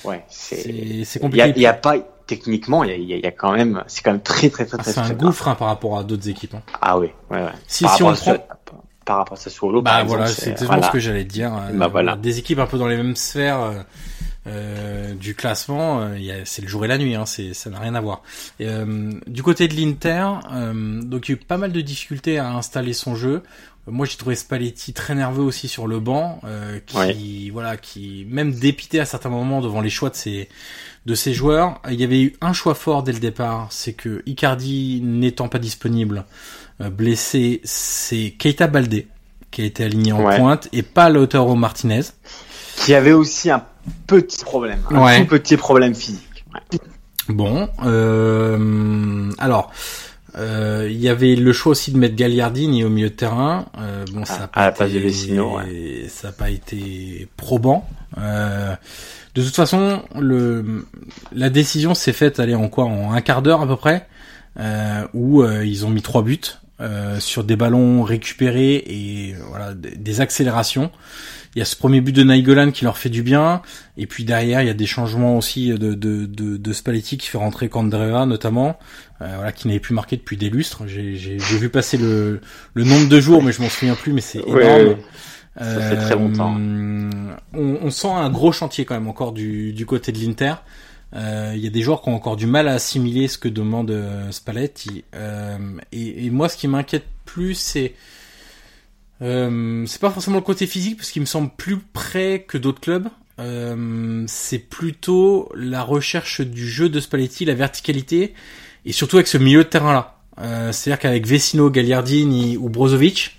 ouais, c'est. Il y compliqué. il y a pas techniquement, il y a, y y quand même, c'est quand même très très très Ah, très. c'est un très gouffre hein, par rapport à d'autres équipes. hein. Ah oui, ouais, ouais. Si- Par si on prend- par rapport à Sassuolo, Bah par exemple, voilà, c'est exactement voilà. ce que j'allais te dire. Euh, Bah, voilà. Des équipes un peu dans les mêmes sphères euh, euh, du classement, euh, c'est le jour et la nuit, hein, ça n'a rien à voir. Et, euh, du côté de l'Inter, donc il y a eu pas mal de difficultés à installer son jeu. Moi, j'ai trouvé Spalletti très nerveux aussi sur le banc, qui, Ouais. voilà, qui même dépité à certains moments devant les choix de ses de ses joueurs. Il y avait eu un choix fort dès le départ, c'est que Icardi n'étant pas disponible, euh, blessé, c'est Keita Baldé qui a été aligné en Ouais. pointe et pas Lautaro Martinez. Qui avait aussi un petit problème, un Ouais. tout petit problème physique. Ouais. Bon, euh, alors euh, il y avait le choix aussi de mettre Gagliardini au milieu de terrain. Euh, bon, ça a à pas été, ça a pas été probant. Euh, de toute façon, le la décision s'est faite aller en quoi en un quart d'heure à peu près, euh, où euh, ils ont mis trois buts euh, sur des ballons récupérés et voilà des, des accélérations. Il y a ce premier but de Nainggolan qui leur fait du bien, et puis derrière il y a des changements aussi de de de, de Spalletti qui fait rentrer Candreva notamment, euh, voilà qui n'avait plus marqué depuis des lustres. J'ai j'ai j'ai vu passer le le nombre de jours, mais je m'en souviens plus, mais c'est énorme. ouais. Ça fait très longtemps. On, on, sent un gros chantier quand même encore du, du côté de l'Inter. Il y a des joueurs qui ont encore du mal à assimiler ce que demande Spalletti. Et, et, moi, ce qui m'inquiète plus, c'est euh, c'est pas forcément le côté physique parce qu'il me semble plus près que d'autres clubs. Euh, c'est plutôt la recherche du jeu de Spalletti, la verticalité et surtout avec ce milieu de terrain là. Euh, C'est-à-dire qu'avec Vecino, Gagliardini ou Brozovic,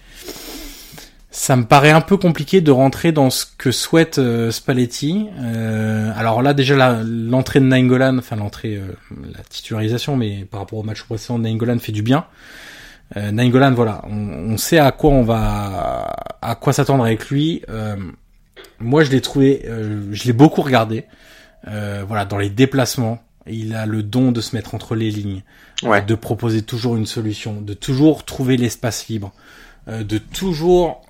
ça me paraît un peu compliqué de rentrer dans ce que souhaite euh, Spalletti. Euh, alors là déjà l'entrée de Nainggolan, enfin l'entrée, la titularisation, mais par rapport au match précédent, Nainggolan fait du bien. Euh, Nainggolan, voilà, on, sait à quoi on va, à quoi s'attendre avec lui. Euh, moi, je l'ai trouvé, euh, je l'ai beaucoup regardé. Euh, voilà, dans les déplacements, il a le don de se mettre entre les lignes, ouais. de proposer toujours une solution, de toujours trouver l'espace libre, de toujours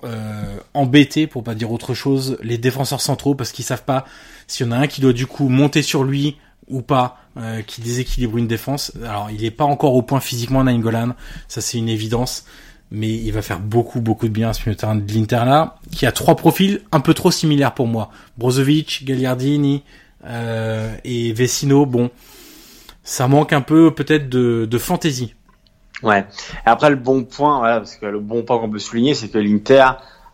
embêter, pour pas dire autre chose, les défenseurs centraux parce qu'ils savent pas s'il y en a un qui doit du coup monter sur lui ou pas, euh, qui déséquilibre une défense. Alors, il n'est pas encore au point physiquement Nainggolan, ça c'est une évidence, mais il va faire beaucoup beaucoup de bien à ce milieu de terrain de l'Inter là, qui a trois profils un peu trop similaires pour moi. Brozovic, Gagliardini euh, et Vecino, bon, ça manque un peu peut-être de, fantaisie. Ouais. Et après le bon point, voilà, parce que le bon point qu'on peut souligner, c'est que l'Inter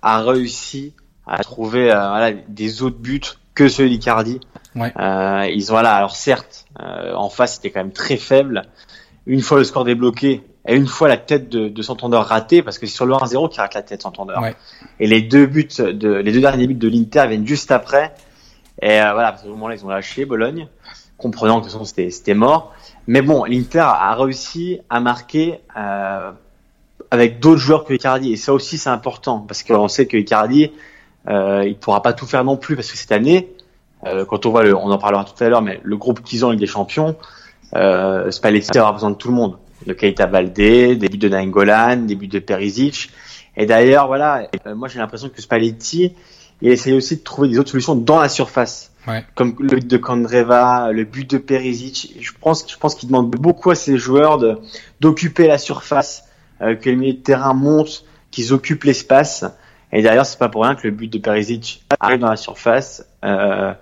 a réussi à trouver euh, des autres buts que ceux d'Icardi. Ouais. Euh, ils ont là, alors certes, euh, en face c'était quand même très faible. Une fois le score débloqué, et une fois la tête de, de Santandeur ratée, parce que c'est sur le 1-0 qui rate la tête Santandeur. Ouais. Et les deux buts de, les deux derniers buts de l'Inter viennent juste après. Et euh, voilà, à ce moment-là, ils ont lâché Bologne, comprenant que c'était c'était mort. Mais bon, l'Inter a réussi à marquer euh, avec d'autres joueurs que Icardi, et ça aussi c'est important parce qu'on sait que Icardi, euh, il pourra pas tout faire non plus parce que cette année, euh, quand on voit, le, on en parlera tout à l'heure, mais le groupe qu'ils ont avec des champions, euh, Spalletti aura besoin de tout le monde. De Keita Baldé, des buts de Nainggolan, des buts de Perisic. Et d'ailleurs, voilà, euh, moi j'ai l'impression que Spalletti, il essaye aussi de trouver des autres solutions dans la surface. Ouais. Comme le but de Kandreva, le but de Perisic. Je pense, je pense qu'il demande beaucoup à ces joueurs de d'occuper la surface, euh, que les milieux de terrain montent, qu'ils occupent l'espace. Et d'ailleurs, c'est pas pour rien que le but de Perisic arrive dans la surface. Euh,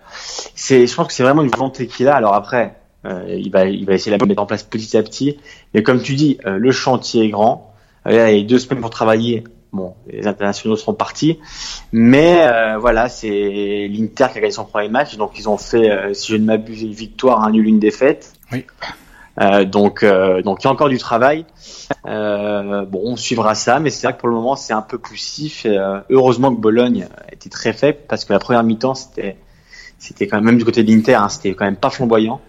c'est, je pense que c'est vraiment une volonté qu'il a. Alors après, euh, il va, il va essayer de la mettre en place petit à petit. Mais comme tu dis, euh, le chantier est grand. Euh, il y a deux semaines pour travailler. Bon, les internationaux seront partis, mais euh, voilà, c'est l'Inter qui a gagné son premier match, donc ils ont fait, euh, si je ne m'abuse, une victoire, un nul, une défaite. Oui. Euh, donc, donc il y a encore du travail. bon, on suivra ça, mais c'est vrai que pour le moment c'est un peu poussif. Et, heureusement que Bologne était très faible parce que la première mi-temps c'était, c'était quand même même du côté de l'Inter, hein, c'était quand même pas flamboyant.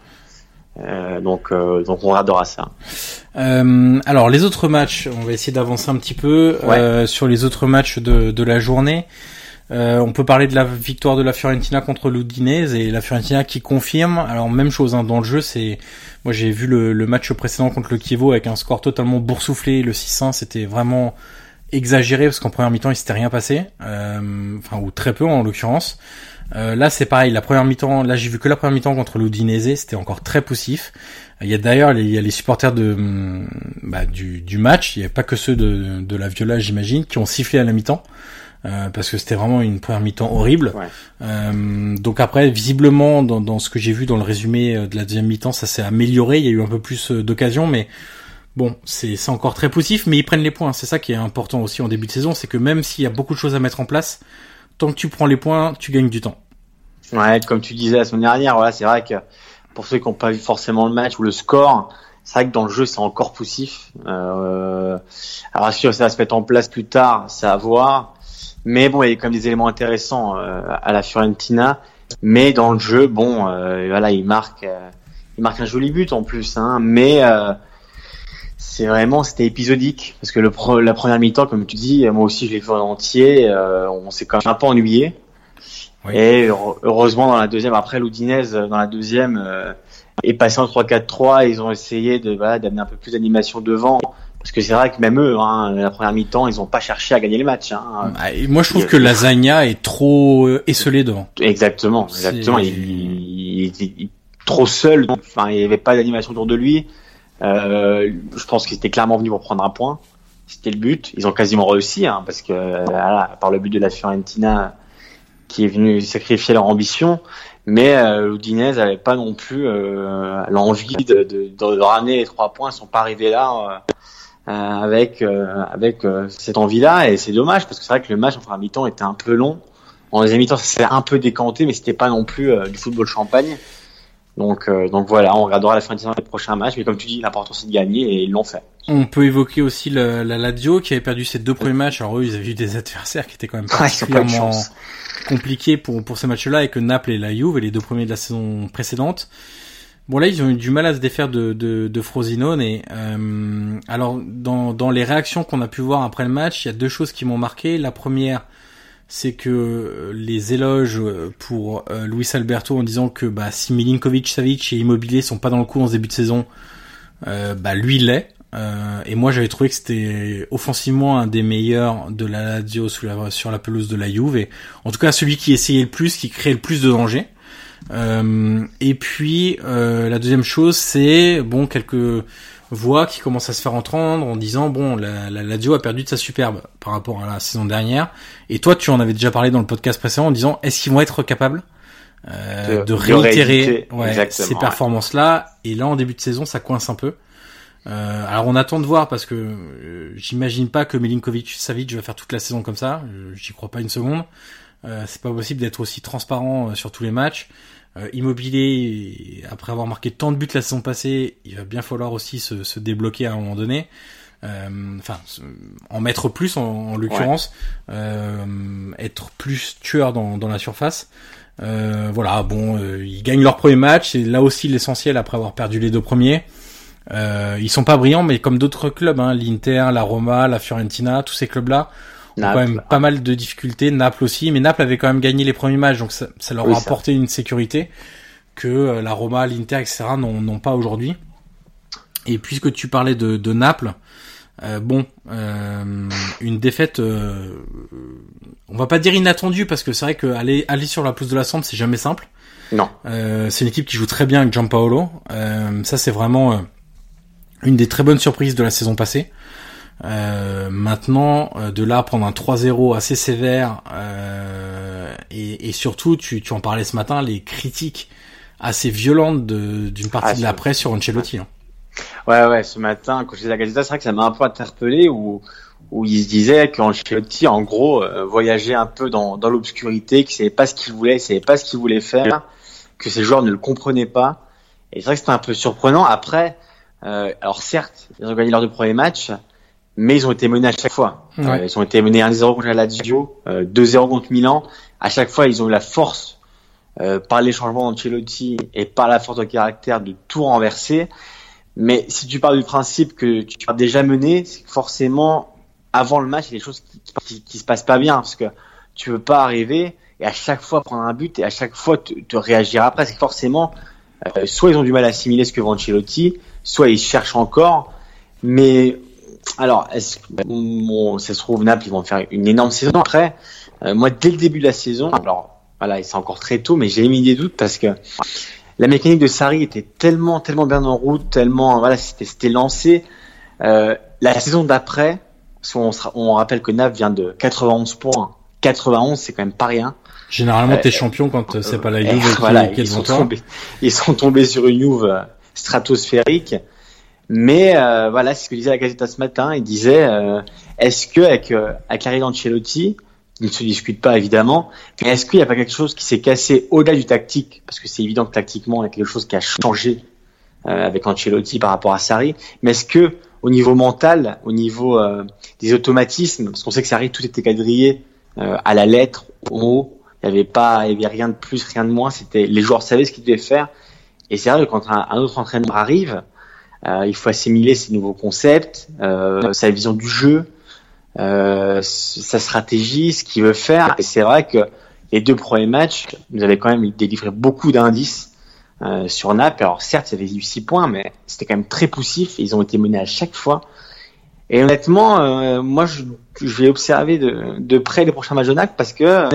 Euh, donc, euh, donc on regardera ça. Euh, alors les autres matchs, on va essayer d'avancer un petit peu Ouais. sur les autres matchs de, de la journée. On peut parler de la victoire de la Fiorentina contre l'Udinese et la Fiorentina qui confirme. Alors même chose hein, dans le jeu, c'est moi j'ai vu le, match précédent contre le Chievo avec un score totalement boursouflé. Le 6-1, c'était vraiment exagéré parce qu'en première mi-temps il s'était rien passé, euh, enfin ou très peu en l'occurrence. Euh, là, c'est pareil. La première mi-temps, là, j'ai vu que la première mi-temps contre l'Udinese, c'était encore très poussif. Il y a d'ailleurs, il y a les supporters de bah, du, du match. Il n'y a pas que ceux de, de la Viola, j'imagine, qui ont sifflé à la mi-temps. Euh, parce que c'était vraiment une première mi-temps horrible. Ouais. Euh, donc après, visiblement, dans, dans ce que j'ai vu dans le résumé de la deuxième mi-temps, ça s'est amélioré. Il y a eu un peu plus d'occasions, mais bon, c'est encore très poussif. Mais ils prennent les points. C'est ça qui est important aussi en début de saison, c'est que même s'il y a beaucoup de choses à mettre en place, tant que tu prends les points, tu gagnes du temps. Ouais, comme tu disais la semaine dernière, voilà, c'est vrai que pour ceux qui n'ont pas vu forcément le match ou le score, c'est vrai que dans le jeu c'est encore poussif. Euh, alors que ça va se mettre en place plus tard, c'est à voir. Mais bon, il y a quand même des éléments intéressants euh, à la Fiorentina. Mais dans le jeu, bon, euh, voilà, il marque, euh, il marque un joli but en plus. Hein, mais euh, c'est vraiment, c'était épisodique parce que le pro, la première mi-temps, comme tu dis, moi aussi je l'ai vu en entier. euh, on s'est quand même un peu ennuyé. Oui. Et heure- heureusement dans la deuxième, après l'Oudinez dans la deuxième euh, est passé en 3-4-3, ils ont essayé de voilà, d'amener un peu plus d'animation devant. Parce que c'est vrai que même eux, hein, la première mi-temps, ils ont pas cherché à gagner les matchs. Hein. Ah, et moi, je trouve que Lasagna est trop euh, esselé devant. Exactement, exactement. Il, il- il- il- trop seul, donc, enfin, il n'y avait pas d'animation autour de lui. Euh, je pense qu'il était clairement venu pour prendre un point. C'était le but. Ils ont quasiment réussi, hein, parce que voilà, par le but de la Fiorentina qui est venu sacrifier leur ambition, mais euh, l'Udinese n'avait pas non plus euh, l'envie de, de, de, ramener les trois points. Ils sont pas arrivés là euh, avec euh, avec euh, cette envie-là, et c'est dommage parce que c'est vrai que le match en première mi-temps était un peu long. En deuxième mi-temps, ça s'est un peu décanté, mais c'était pas non plus du football champagne. Donc, euh, donc voilà, on regardera la fin de saison des prochains matchs, mais comme tu dis, l'important c'est de gagner et ils l'ont fait. On peut évoquer aussi la, la Lazio qui avait perdu ses deux premiers matchs. Alors eux, ils avaient eu des adversaires qui étaient quand même particulièrement compliqués pour pour ces matchs-là, et que Naples et la Juve, et les deux premiers de la saison précédente. Bon là, ils ont eu du mal à se défaire de de, de Frosinone. Et euh, alors dans dans les réactions qu'on a pu voir après le match, il y a deux choses qui m'ont marqué. La première c'est que euh, les éloges pour euh, Luis Alberto en disant que bah, si Milinkovic, Savic et Immobilier sont pas dans le coup en ce début de saison, euh, bah lui l'est. Euh, et moi j'avais trouvé que c'était offensivement un des meilleurs de la Lazio sur la, sur la pelouse de la Juve. Et en tout cas celui qui essayait le plus, qui créait le plus de danger. Euh, et puis la deuxième chose, c'est bon quelques voix qui commence à se faire entendre en disant bon la, la Lazio a perdu de sa superbe par rapport à la saison dernière. Et toi tu en avais déjà parlé dans le podcast précédent en disant est-ce qu'ils vont être capables euh, de, de, réitérer ouais, ces performances là et là en début de saison ça coince un peu. Euh, alors on attend de voir parce que euh, j'imagine pas que Milinkovic Savic va faire toute la saison comme ça. J'y crois pas une seconde. Euh, c'est pas possible d'être aussi transparent euh, sur tous les matchs euh, immobilier, après avoir marqué tant de buts la saison passée, il va bien falloir aussi se, se débloquer à un moment donné. Euh, enfin, en mettre plus en, en l'occurrence, euh, être plus tueur dans, dans la surface. Euh, voilà, bon, ils gagnent leur premier match, c'est là aussi l'essentiel après avoir perdu les deux premiers. ils sont pas brillants, mais comme d'autres clubs, hein, l'Inter, la Roma, la Fiorentina, tous ces clubs-là, Naples. quand même pas mal de difficultés. Naples aussi, mais Naples avait quand même gagné les premiers matchs, donc ça, ça leur a apporté une sécurité que euh, la Roma, l'Inter, etc. n'ont pas aujourd'hui. Et puisque tu parlais de, de Naples, euh, bon, euh, une défaite, euh, on va pas dire inattendue parce que c'est vrai que aller, aller sur la pousse de la Sambre, c'est jamais simple. Non. Euh, c'est une équipe qui joue très bien avec Gianpaolo. Euh, ça, c'est vraiment une des très bonnes surprises de la saison passée. Euh, maintenant, euh, de là prendre un 3-0 assez sévère euh, et, et, surtout, tu, tu en parlais ce matin, les critiques assez violentes d'une partie ah, de la presse sur Ancelotti. Hein. Ouais, ouais, ce matin, quand j'ai la Gazeta, c'est vrai que ça m'a un peu interpellé où, où il se disait qu'Ancelotti, en gros, euh, voyageait un peu dans, dans l'obscurité, qu'il savait pas ce qu'il voulait, il savait pas ce qu'il voulait faire, que ses joueurs ne le comprenaient pas. Et c'est vrai que c'était un peu surprenant. Après, euh, alors certes, ils ont gagné leurs deux premiers matchs, mais ils ont été menés à chaque fois. Ouais. Euh, ils ont été menés 1-0 contre la Lazio, euh, 2-0 contre Milan. À chaque fois, ils ont eu la force, euh, par les changements d'Ancelotti et par la force de caractère, de tout renverser. Mais si tu pars du principe que tu as déjà mené, c'est forcément, avant le match, il y a des choses qui, qui, qui, se passent pas bien, parce que tu veux pas arriver et à chaque fois prendre un but et à chaque fois te, te réagir après. C'est forcément, euh, soit ils ont du mal à assimiler ce que veut Ancelotti, soit ils cherchent encore. Mais alors, est-ce bon, ça se trouve Naples ils vont faire une énorme saison après. Euh, moi, dès le début de la saison, alors voilà, c'est encore très tôt, mais j'ai mis des doutes parce que la mécanique de Sarri était tellement, tellement bien en route, tellement voilà, c'était, c'était lancé. Euh, la saison d'après, on, on rappelle que Naples vient de 91 points. 91, c'est quand même pas rien. Généralement, euh, t'es champion quand c'est pas la Juve qui, voilà, qui ils, sont tombés, ils sont tombés sur une Juve stratosphérique. Mais euh, voilà, c'est ce que disait la Gazeta ce matin. Il disait euh, est-ce que avec euh, avec l'arrivée d'Ancelotti, il ne se discute pas évidemment, mais est-ce qu'il n'y a pas quelque chose qui s'est cassé au-delà du tactique? Parce que c'est évident que tactiquement, il y a quelque chose qui a changé euh, avec Ancelotti par rapport à Sarri. Mais est-ce que au niveau mental, au niveau euh, des automatismes, parce qu'on sait que Sarri tout était quadrillé euh, à la lettre, au mot, il n'y avait pas, il y avait rien de plus, rien de moins. C'était les joueurs savaient ce qu'ils devaient faire. Et c'est vrai que quand un, un autre entraîneur arrive, il faut assimiler ces nouveaux concepts, euh, sa vision du jeu, euh, sa stratégie, ce qu'il veut faire. Et c'est vrai que les deux premiers matchs, nous avait quand même délivré beaucoup d'indices euh, sur Naples. Alors certes, il y avait eu 6 points, mais c'était quand même très poussif. Ils ont été menés à chaque fois. Et honnêtement, euh, moi, je, je, vais observer de, de, près les prochains matchs de Naples parce que,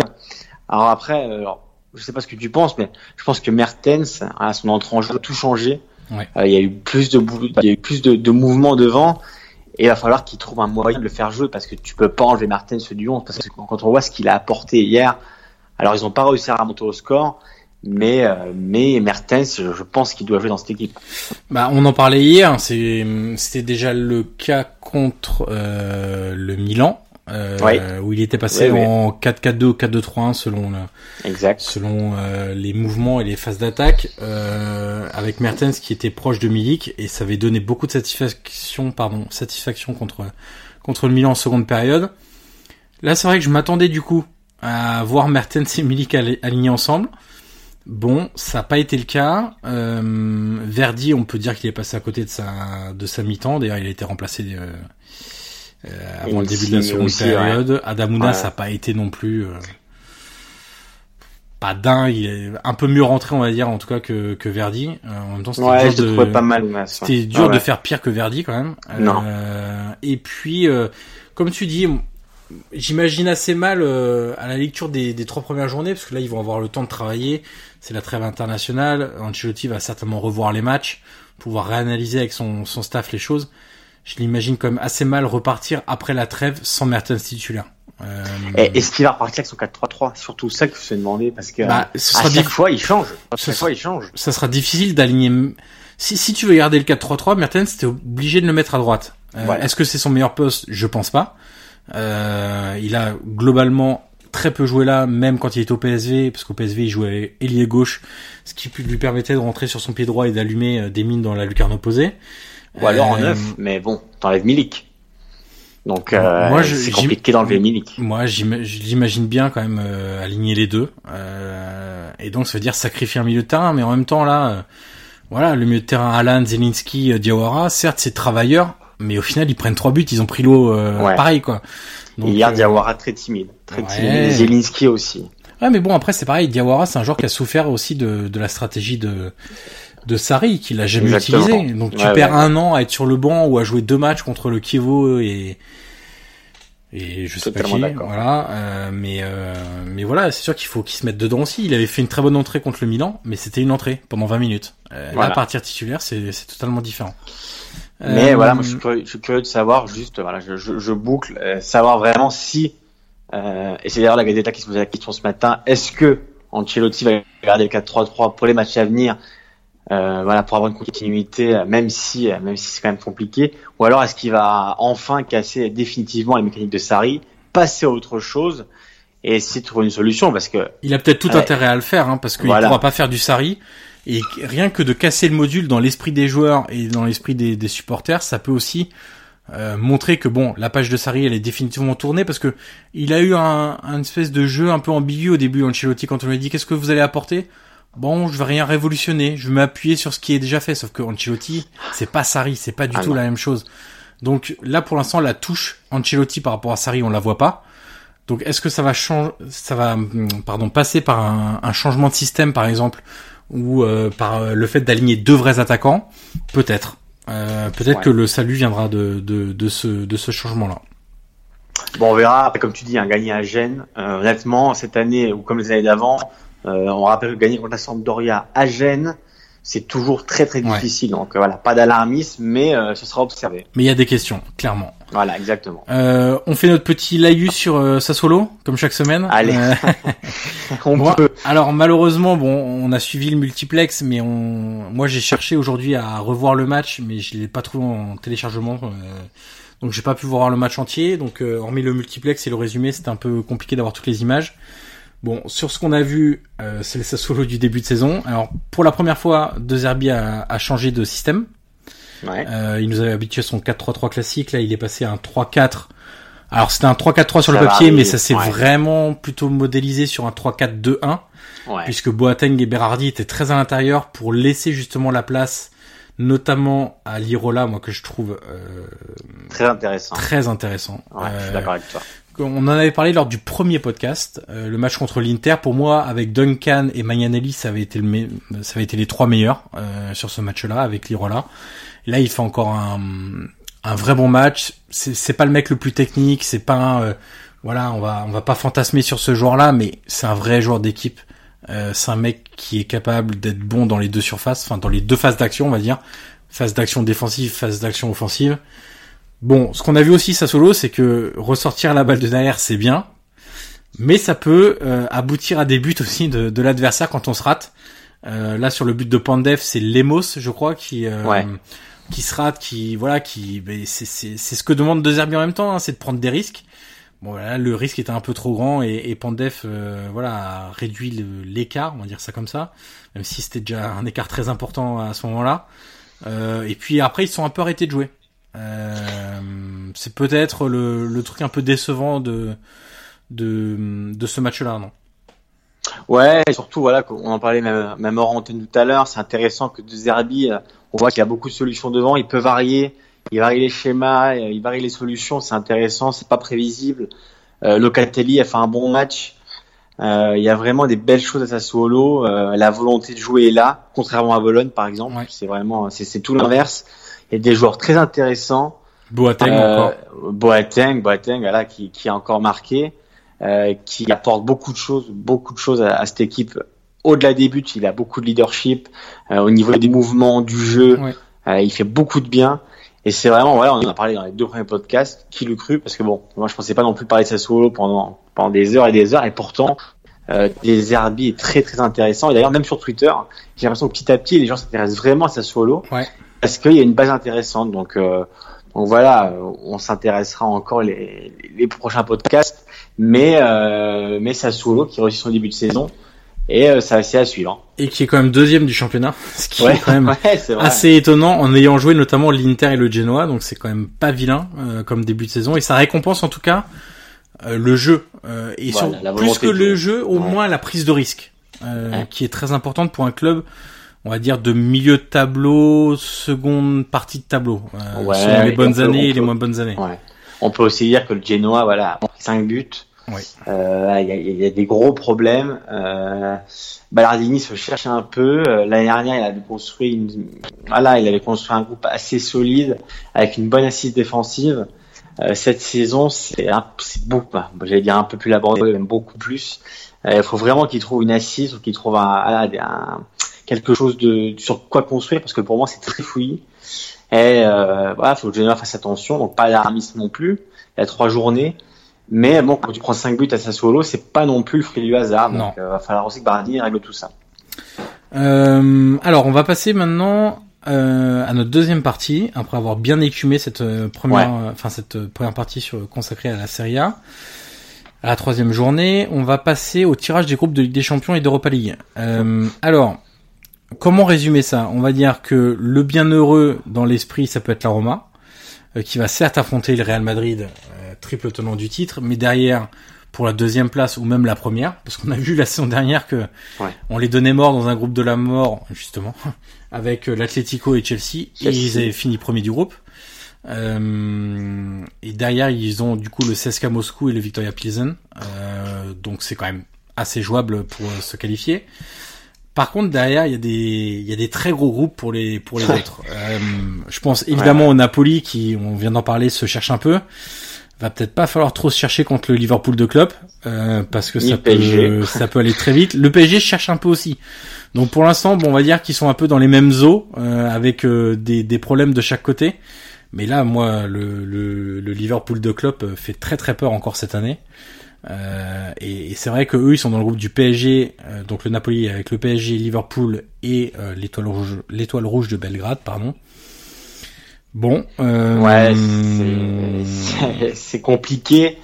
alors après, alors, je sais pas ce que tu penses, mais je pense que Mertens, à son entrée en jeu, a tout changé. Ouais. Euh, il y a eu plus de il y a eu plus de, de mouvements devant Et il va falloir qu'il trouve un moyen de le faire jouer parce que tu peux pas enlever Mertens du 11 parce que quand on voit ce qu'il a apporté hier, alors ils n'ont pas réussi à remonter au score, mais euh, mais Mertens, je, pense qu'il doit jouer dans cette équipe. Bah, on en parlait hier. C'est c'était déjà le cas contre euh, le Milan. Euh, où il était passé en 4-4-2 ou 4-2-3-1 selon exact. selon euh, les mouvements et les phases d'attaque euh, avec Mertens qui était proche de Milik et ça avait donné beaucoup de satisfaction pardon satisfaction contre contre le Milan en seconde période. Là c'est vrai que je m'attendais du coup à voir Mertens et Milik alignés ensemble. Bon, ça n'a pas été le cas. Euh, Verdi, on peut dire qu'il est passé à côté de sa de sa mi-temps. D'ailleurs, il a été remplacé euh, euh, avant le début de la seconde période. Adamuna, ça n'a pas été non plus euh, pas dingue. Il est un peu mieux rentré, on va dire, en tout cas que que Verdi. en même temps, c'était dur, de... pas mal, c'était dur de faire pire que Verdi quand même. Non. et puis, comme tu dis, j'imagine assez mal à la lecture des, des trois premières journées, parce que là, ils vont avoir le temps de travailler c'est la trêve internationale. Ancelotti va certainement revoir les matchs, pouvoir réanalyser avec son, son staff les choses. Je l'imagine quand même assez mal repartir après la trêve sans Mertens titulaire. Euh... Est-ce qu'il va repartir avec son 4-3-3 Surtout ça qu'il faut se demander parce que bah, à chaque fois il change. À chaque fois il change. Ça sera difficile d'aligner. Si, si tu veux garder le 4-3-3, Mertens t'es obligé de le mettre à droite. Euh, Est-ce que c'est son meilleur poste? Je pense pas. Euh, il a globalement très peu joué là, même quand il était au PSV, parce qu'au PSV il jouait ailier gauche, ce qui lui permettait de rentrer sur son pied droit et d'allumer euh, des mines dans la lucarne opposée. Ou alors en euh, neuf, mais bon, t'enlèves Milik. Donc euh, c'est compliqué d'enlever Milik. Moi, j'imagine bien quand même aligner les deux, et donc ça veut dire sacrifier un milieu de terrain, mais en même temps là, voilà, le milieu de terrain Alan, Zelinski, Diawara, certes c'est travailleurs, mais au final ils prennent trois buts, ils ont pris l'eau pareil quoi. Donc, Hier, euh, Diawara très timide, très timide. Zelinski aussi. Ouais, mais bon, après, c'est pareil. Diawara, c'est un joueur qui a souffert aussi de, de la stratégie de, de Sarri, qu'il a jamais utilisé. Donc, tu perds un an à être sur le banc ou à jouer deux matchs contre le Kievo et, et je sais pas qui, voilà. Euh, mais euh, mais voilà, c'est sûr qu'il faut qu'il se mette dedans aussi. Il avait fait une très bonne entrée contre le Milan, mais c'était une entrée pendant 20 minutes. Euh, Là, partir titulaire, c'est c'est totalement différent. Mais voilà, moi je suis, curieux, je suis, curieux, de savoir juste, voilà, je, je, je boucle, euh, savoir vraiment si, euh, et c'est d'ailleurs la Gazeta qui se posait la question ce matin, est-ce que Ancelotti va garder le 4-3-3 pour les matchs à venir, euh, voilà, pour avoir une continuité, même si, même si c'est quand même compliqué, ou alors est-ce qu'il va enfin casser définitivement les mécaniques de Sarri, passer à autre chose et essayer de trouver une solution parce que il a peut-être tout intérêt à le faire, hein, parce qu'il ne pourra pas faire du Sarri. Et rien que de casser le module dans l'esprit des joueurs et dans l'esprit des, des, supporters, ça peut aussi euh, montrer que bon, la page de Sarri elle est définitivement tournée parce que il a eu un, un espèce de jeu un peu ambigu au début Ancelotti quand on lui a dit qu'est-ce que vous allez apporter? Bon, je vais rien révolutionner, je vais m'appuyer sur ce qui est déjà fait. Sauf que Ancelotti, c'est pas Sarri, c'est pas du ah tout la même chose. Donc là, pour l'instant, la touche Ancelotti par rapport à Sarri, on la voit pas. Donc est-ce que ça va changer, ça va, pardon, passer par un, un, changement de système, par exemple, ou euh, par euh, le fait d'aligner deux vrais attaquants, peut-être. Euh, peut-être que le salut viendra de, de, de ce, de ce changement-là. Bon, on verra. Comme tu dis, un gagner à Gênes. honnêtement, cette année ou comme les années d'avant, on rappelle que gagner contre la Sampdoria à Gênes, c'est toujours très très difficile. Donc voilà, pas d'alarmisme, mais ce sera observé. Mais il y a des questions, clairement. Voilà, exactement. Euh, on fait notre petit laïus sur euh, Sassuolo, comme chaque semaine. Allez. Euh, on peut. Alors malheureusement, bon, on a suivi le multiplex, mais on, moi j'ai cherché aujourd'hui à revoir le match, mais je l'ai pas trouvé en téléchargement, euh, donc j'ai pas pu voir le match entier. Donc euh, hormis le multiplex et le résumé, c'était un peu compliqué d'avoir toutes les images. Bon, sur ce qu'on a vu, c'est le Sassuolo du début de saison. Alors pour la première fois, De Zerbi a, a changé de système. Euh, il nous avait habitué à son 4-3-3 classique. Là, il est passé à un 3-4. Alors, c'était un 3-4-3 sur le papier, mais ça s'est vraiment plutôt modélisé sur un 3-4-2-1. Puisque Boateng et Berardi étaient très à l'intérieur pour laisser justement la place, notamment à Lirola, moi que je trouve euh, très intéressant. Très intéressant. Ouais, je suis d'accord avec toi. On en avait parlé lors du premier podcast, euh, le match contre l'Inter. Pour moi, avec Duncan et Magnanelli, ça avait été le ça avait été les trois meilleurs euh, sur ce match-là avec Lirola. Là, il fait encore un, un vrai bon match. C'est pas le mec le plus technique, c'est pas euh, voilà, on va on va pas fantasmer sur ce joueur-là, mais c'est un vrai joueur d'équipe. Euh, c'est un mec qui est capable d'être bon dans les deux surfaces, enfin dans les deux phases d'action, on va dire, phase d'action défensive, phase d'action offensive. Bon, ce qu'on a vu aussi Sassuolo, c'est que ressortir la balle de derrière, c'est bien, mais ça peut euh, aboutir à des buts aussi de, de l'adversaire quand on se rate. Euh, là, sur le but de Pandev, c'est Lemos, je crois, qui euh, Ouais. qui se rate, qui voilà, qui ben, c'est c'est c'est ce que demande De Zerbi en même temps, hein, c'est de prendre des risques. Bon, là, le risque était un peu trop grand et, et Pandev, euh, voilà, a réduit l'écart, on va dire ça comme ça, même si c'était déjà un écart très important à ce moment-là. Euh, et puis après, ils se sont un peu arrêtés de jouer. Euh, c'est peut-être le, le truc un peu décevant de de, de ce match-là, non? Ouais, et surtout, voilà, on en parlait même, même hors antenne tout à l'heure, c'est intéressant que De Zerbi, euh, on voit qu'il y a beaucoup de solutions devant, il peut varier, il varie les schémas, euh, il varie les solutions, c'est intéressant, c'est pas prévisible. Euh, Locatelli a fait un bon match, euh, il y a vraiment des belles choses à Sassuolo, euh, la volonté de jouer est là, contrairement à Bologne par exemple, Ouais. c'est vraiment, c'est tout l'inverse. A des joueurs très intéressants, Boateng euh, encore. Boateng, Boateng, voilà, qui, qui a encore marqué, euh, qui apporte beaucoup de choses, beaucoup de choses à, à cette équipe. Au-delà des buts, il a beaucoup de leadership euh, au niveau des mouvements, du jeu. Ouais. Euh, il fait beaucoup de bien. Et c'est vraiment, voilà, on en a parlé dans les deux premiers podcasts. Qui le cru? Parce que bon, moi je pensais pas non plus parler de Sassuolo pendant pendant des heures et des heures. Et pourtant, euh, des Herbies est très très intéressant. Et d'ailleurs, même sur Twitter, j'ai l'impression que petit à petit, les gens s'intéressent vraiment à Sassuolo Ouais. Parce qu'il y a une base intéressante. Donc, euh, donc voilà, on s'intéressera encore les, les prochains podcasts, mais euh, mais Sassuolo qui réussit son début de saison et euh, ça c'est à suivre. Et qui est quand même deuxième du championnat, ce qui Ouais, est quand même ouais, assez étonnant en ayant joué notamment l'Inter et le Genoa, donc c'est quand même pas vilain euh, comme début de saison et ça récompense en tout cas euh, le jeu euh, et Voilà, sur- la plus que le jeu, au Ouais. moins la prise de risque euh, qui est très importante pour un club, on va dire de milieu de tableau, seconde partie de tableau, euh, Ouais, selon les bonnes peut- années et les moins bonnes années. Ouais. On peut aussi dire que le Genoa, voilà, a pris 5 buts. Euh, Il y, a, il y a des gros problèmes. Euh, Ballardini se cherche un peu. Euh, L'année dernière, il avait construit une, voilà, il avait construit un groupe assez solide avec une bonne assise défensive. Euh, cette saison, c'est un- beaucoup, bah, j'allais dire un peu plus laborieux, même beaucoup plus. Euh, Il faut vraiment qu'il trouve une assise ou qu'il trouve un, des- un- quelque chose de sur quoi construire parce que pour moi, c'est très fouillis. Et euh, voilà, faut que le Genoa fasse attention, donc pas d'alarmisme non plus. Il y a trois journées. Mais bon, quand tu prends 5 buts à Sassuolo, c'est pas non plus le fruit du hasard. Non. Donc, il va falloir aussi que Bardi règle tout ça. Euh, alors, on va passer maintenant euh, à notre deuxième partie, après avoir bien écumé cette euh, première, euh, enfin cette euh, première partie sur, consacrée à la Serie A. À la troisième journée, on va passer au tirage des groupes de Ligue des Champions et d'Europa League. Euh, alors, comment résumer ça? On va dire que le bienheureux dans l'esprit, ça peut être la Roma, euh, qui va certes affronter le Real Madrid, euh, triple tenant du titre, mais derrière, pour la deuxième place ou même la première, parce qu'on a vu la saison dernière que Ouais. on les donnait morts dans un groupe de la mort, justement, avec euh, l'Atlético et Chelsea, et ils avaient fini premier du groupe. Euh, et derrière, ils ont du coup le CSKA Moscou et le Victoria Pilsen, euh, donc c'est quand même assez jouable pour se qualifier. Par contre, derrière, il y a des, il y a des très gros groupes pour les, pour les autres. Euh, je pense évidemment au Napoli qui, on vient d'en parler, se cherche un peu. Va peut-être pas falloir trop se chercher contre le Liverpool de Klopp, euh, parce que Ni ça peut, ça peut aller très vite. Le PSG cherche un peu aussi. Donc pour l'instant, bon, on va dire qu'ils sont un peu dans les mêmes eaux, euh, avec euh, des, des problèmes de chaque côté. Mais là, moi, le, le, le Liverpool de Klopp euh, fait très très peur encore cette année. Euh, et, et c'est vrai que eux, ils sont dans le groupe du PSG, euh, donc le Napoli avec le PSG, Liverpool et euh, l'étoile rouge, l'étoile rouge de Belgrade, pardon. Bon. Ouais, c'est- compliqué.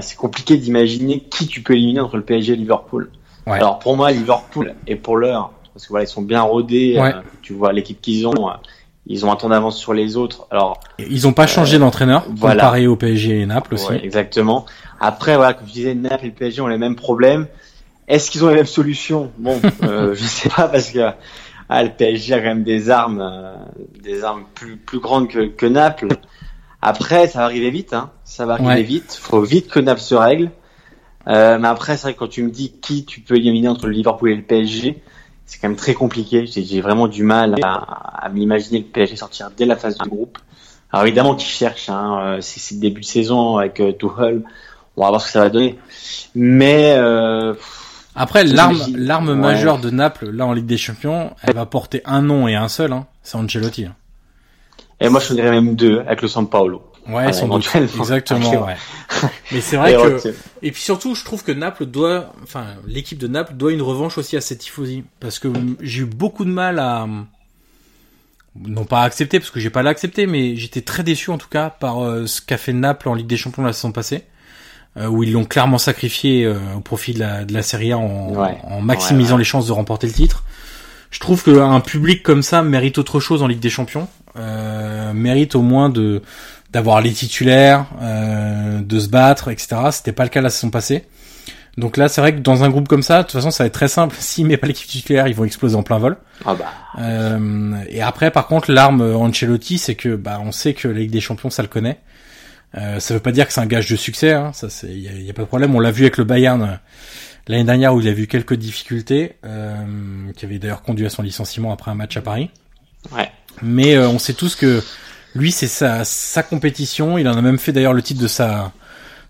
C'est compliqué d'imaginer qui tu peux éliminer entre le PSG et Liverpool. Ouais. Alors pour moi, Liverpool est pour l'heure, parce que voilà, ils sont bien rodés. Ouais. tu vois l'équipe qu'ils ont, ils ont un temps d'avance sur les autres. Alors Ils ont pas changé d'entraîneur, voilà. comparé au PSG et Naples aussi. Ouais, exactement. Après, voilà, comme je disais, Naples et le PSG ont les mêmes problèmes. Est-ce qu'ils ont les mêmes solutions? Bon, euh, je sais pas parce que ah, le PSG a quand même des armes, euh, des armes plus plus grandes que, que Naples. Après, ça va arriver vite, hein. Ça va arriver Ouais. vite. Faut vite que Naples se règle. Euh, mais après, c'est vrai que quand tu me dis qui tu peux éliminer entre le Liverpool et le PSG, c'est quand même très compliqué. J'ai vraiment du mal à, à m'imaginer le PSG sortir dès la phase de groupe. Alors évidemment qu'ils cherchent, hein, euh, c'est le début de saison avec euh, Tuchel. On va voir ce que ça va donner. Mais euh, Après, l'arme, l'arme Ouais. majeure de Naples, là en Ligue des Champions, elle va porter un nom et un seul, hein. C'est Ancelotti. hein. et moi je dirais même deux avec le San Paolo. Ouais, sans doute. Exactement, ouais. Mais c'est vrai que, et puis surtout, je trouve que Naples doit, enfin, l'équipe de Naples doit une revanche aussi à cette tifosi. Parce que j'ai eu beaucoup de mal à, non pas accepter, parce que j'ai pas l'accepté, mais j'étais très déçu en tout cas par euh, ce qu'a fait Naples en Ligue des Champions la saison passée. Euh, où ils l'ont clairement sacrifié euh, au profit de la, de la Serie A en, en maximisant les chances de remporter le titre. Je trouve qu'un public comme ça mérite autre chose en Ligue des Champions, euh, mérite au moins de d'avoir les titulaires, euh, de se battre, etc. C'était pas le cas la saison passée. Donc là, c'est vrai que dans un groupe comme ça, de toute façon, ça va être très simple. S'il met pas l'équipe titulaire, ils vont exploser en plein vol. Ah bah. Euh, et après, par contre, l'arme Ancelotti, c'est que bah on sait que la Ligue des Champions, ça le connaît. Euh, ça veut pas dire que c'est un gage de succès. Hein. Ça, c'est y a, y a, pas de problème. On l'a vu avec le Bayern euh, l'année dernière où il a vu quelques difficultés, euh, qui avait d'ailleurs conduit à son licenciement après un match à Paris. Ouais. Mais euh, on sait tous que lui, c'est sa, sa compétition. Il en a même fait d'ailleurs le titre de sa